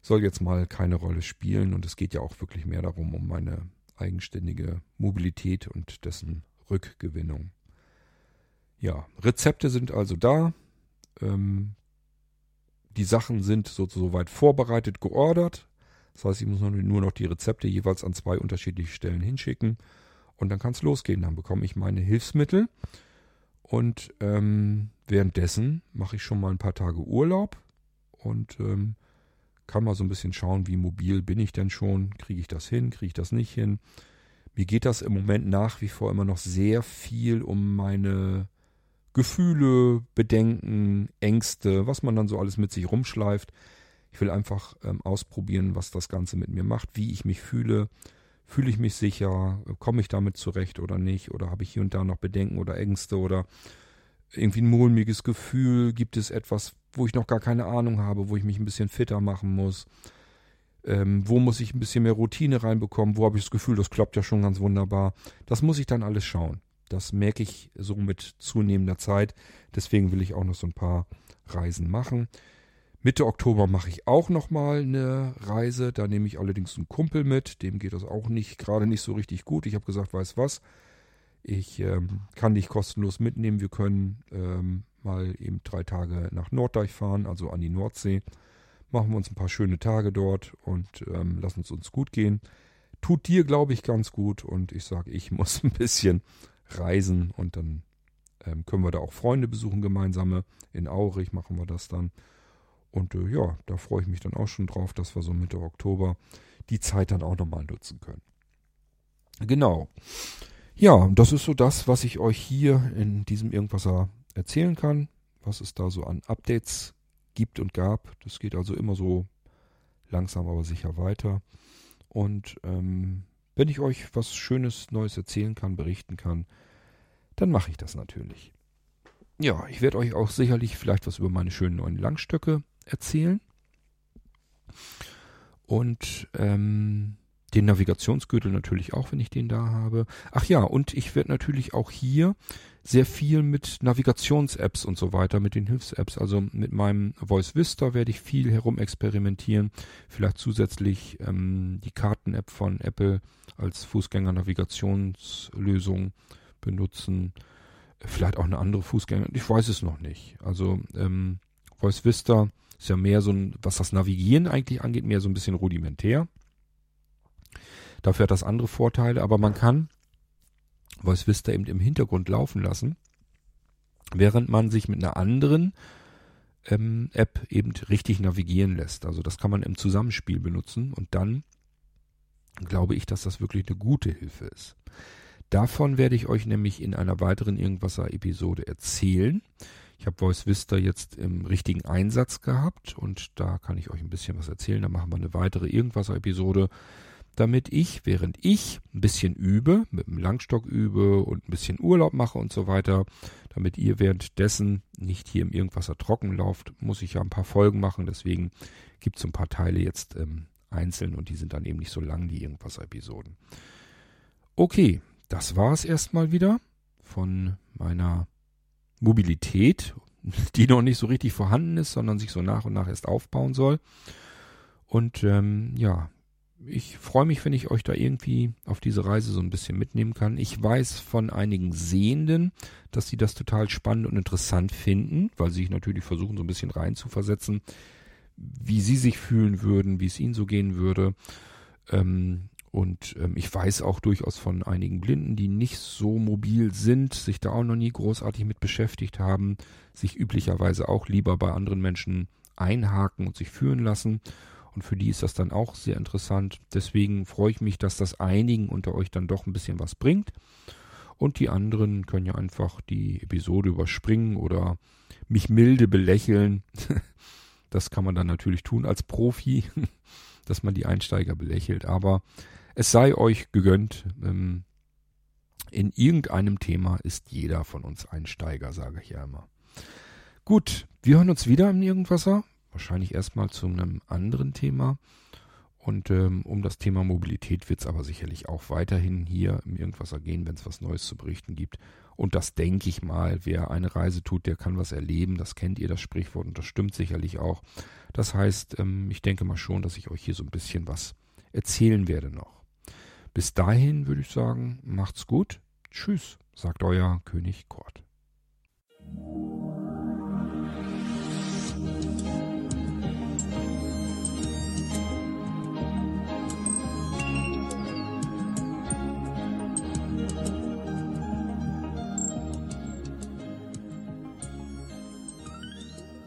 Soll jetzt mal keine Rolle spielen und es geht ja auch wirklich mehr darum, um meine eigenständige Mobilität und dessen Rückgewinnung. Ja, Rezepte sind also da. Ähm, die Sachen sind so, so weit vorbereitet, geordert. Das heißt, ich muss nur noch die Rezepte jeweils an zwei unterschiedliche Stellen hinschicken. Und dann kann es losgehen. Dann bekomme ich meine Hilfsmittel. Und ähm, währenddessen mache ich schon mal ein paar Tage Urlaub. Und ähm, kann mal so ein bisschen schauen, wie mobil bin ich denn schon, kriege ich das hin, kriege ich das nicht hin. Mir geht das im Moment nach wie vor immer noch sehr viel um meine Gefühle, Bedenken, Ängste, was man dann so alles mit sich rumschleift. Ich will einfach ähm, ausprobieren, was das Ganze mit mir macht, wie ich mich fühle. Fühle ich mich sicher? Komme ich damit zurecht oder nicht? Oder habe ich hier und da noch Bedenken oder Ängste oder irgendwie ein mulmiges Gefühl? Gibt es etwas, wo ich noch gar keine Ahnung habe, wo ich mich ein bisschen fitter machen muss? Ähm, wo muss ich ein bisschen mehr Routine reinbekommen? Wo habe ich das Gefühl, das klappt ja schon ganz wunderbar? Das muss ich dann alles schauen. Das merke ich so mit zunehmender Zeit. Deswegen will ich auch noch so ein paar Reisen machen. Mitte Oktober mache ich auch nochmal eine Reise. Da nehme ich allerdings einen Kumpel mit. Dem geht das auch nicht, gerade nicht so richtig gut. Ich habe gesagt, weiß was. Ich ähm, kann dich kostenlos mitnehmen. Wir können ähm, mal eben drei Tage nach Norddeich fahren, also an die Nordsee. Machen wir uns ein paar schöne Tage dort und ähm, lassen es uns gut gehen. Tut dir, glaube ich, ganz gut. Und ich sage, ich muss ein bisschen reisen und dann ähm, können wir da auch Freunde besuchen, gemeinsame. In Aurich machen wir das dann. Und äh, ja, da freue ich mich dann auch schon drauf, dass wir so Mitte Oktober die Zeit dann auch nochmal nutzen können. Genau. Ja, das ist so das, was ich euch hier in diesem Irgendwasser erzählen kann, was es da so an Updates gibt und gab. Das geht also immer so langsam aber sicher weiter. Und ähm, wenn ich euch was Schönes Neues erzählen kann, berichten kann, dann mache ich das natürlich. Ja, ich werde euch auch sicherlich vielleicht was über meine schönen neuen Langstöcke erzählen. Und ähm, den Navigationsgürtel natürlich auch, wenn ich den da habe. Ach ja, und ich werde natürlich auch hier sehr viel mit Navigations-Apps und so weiter, mit den Hilfs-Apps, also mit meinem Voice Vista werde ich viel herumexperimentieren. Vielleicht zusätzlich ähm, die Karten-App von Apple als Fußgänger-Navigationslösung benutzen. Vielleicht auch eine andere Fußgänger, ich weiß es noch nicht. Also ähm, Voice Vista ist ja mehr so ein, was das Navigieren eigentlich angeht, mehr so ein bisschen rudimentär. Dafür hat das andere Vorteile, aber man kann Voice Vista eben im Hintergrund laufen lassen, während man sich mit einer anderen ähm, App eben richtig navigieren lässt. Also das kann man im Zusammenspiel benutzen und dann glaube ich, dass das wirklich eine gute Hilfe ist. Davon werde ich euch nämlich in einer weiteren Irgendwasser-Episode erzählen. Ich habe Voice Vista jetzt im richtigen Einsatz gehabt und da kann ich euch ein bisschen was erzählen. Da machen wir eine weitere Irgendwasser-Episode damit ich, während ich ein bisschen übe, mit dem Langstock übe und ein bisschen Urlaub mache und so weiter, damit ihr währenddessen nicht hier im Irgendwasser trocken lauft, muss ich ja ein paar Folgen machen. Deswegen gibt es ein paar Teile jetzt ähm, einzeln und die sind dann eben nicht so lang, die Irgendwasser-Episoden. Okay, das war es erstmal wieder von meiner Mobilität, die noch nicht so richtig vorhanden ist, sondern sich so nach und nach erst aufbauen soll. Und ähm, ja, ich freue mich, wenn ich euch da irgendwie auf diese Reise so ein bisschen mitnehmen kann. Ich weiß von einigen Sehenden, dass sie das total spannend und interessant finden, weil sie sich natürlich versuchen, so ein bisschen reinzuversetzen, wie sie sich fühlen würden, wie es ihnen so gehen würde. Ähm, und ähm, ich weiß auch durchaus von einigen Blinden, die nicht so mobil sind, sich da auch noch nie großartig mit beschäftigt haben, sich üblicherweise auch lieber bei anderen Menschen einhaken und sich führen lassen und für die ist das dann auch sehr interessant. Deswegen freue ich mich, dass das einigen unter euch dann doch ein bisschen was bringt. Und die anderen können ja einfach die Episode überspringen oder mich milde belächeln. Das kann man dann natürlich tun als Profi, dass man die Einsteiger belächelt. Aber es sei euch gegönnt. Ähm, in irgendeinem Thema ist jeder von uns Einsteiger, sage ich ja immer. Gut, wir hören uns wieder im Irgendwasser wahrscheinlich erstmal zu einem anderen Thema. Und ähm, um das Thema Mobilität wird es aber sicherlich auch weiterhin hier im Irgendwas gehen, wenn es was Neues zu berichten gibt. Und das denke ich mal, wer eine Reise tut, der kann was erleben. Das kennt ihr, das Sprichwort, und das stimmt sicherlich auch. Das heißt, ähm, ich denke mal schon, dass ich euch hier so ein bisschen was erzählen werde noch. Bis dahin würde ich sagen, macht's gut. Tschüss, sagt euer König Kurt.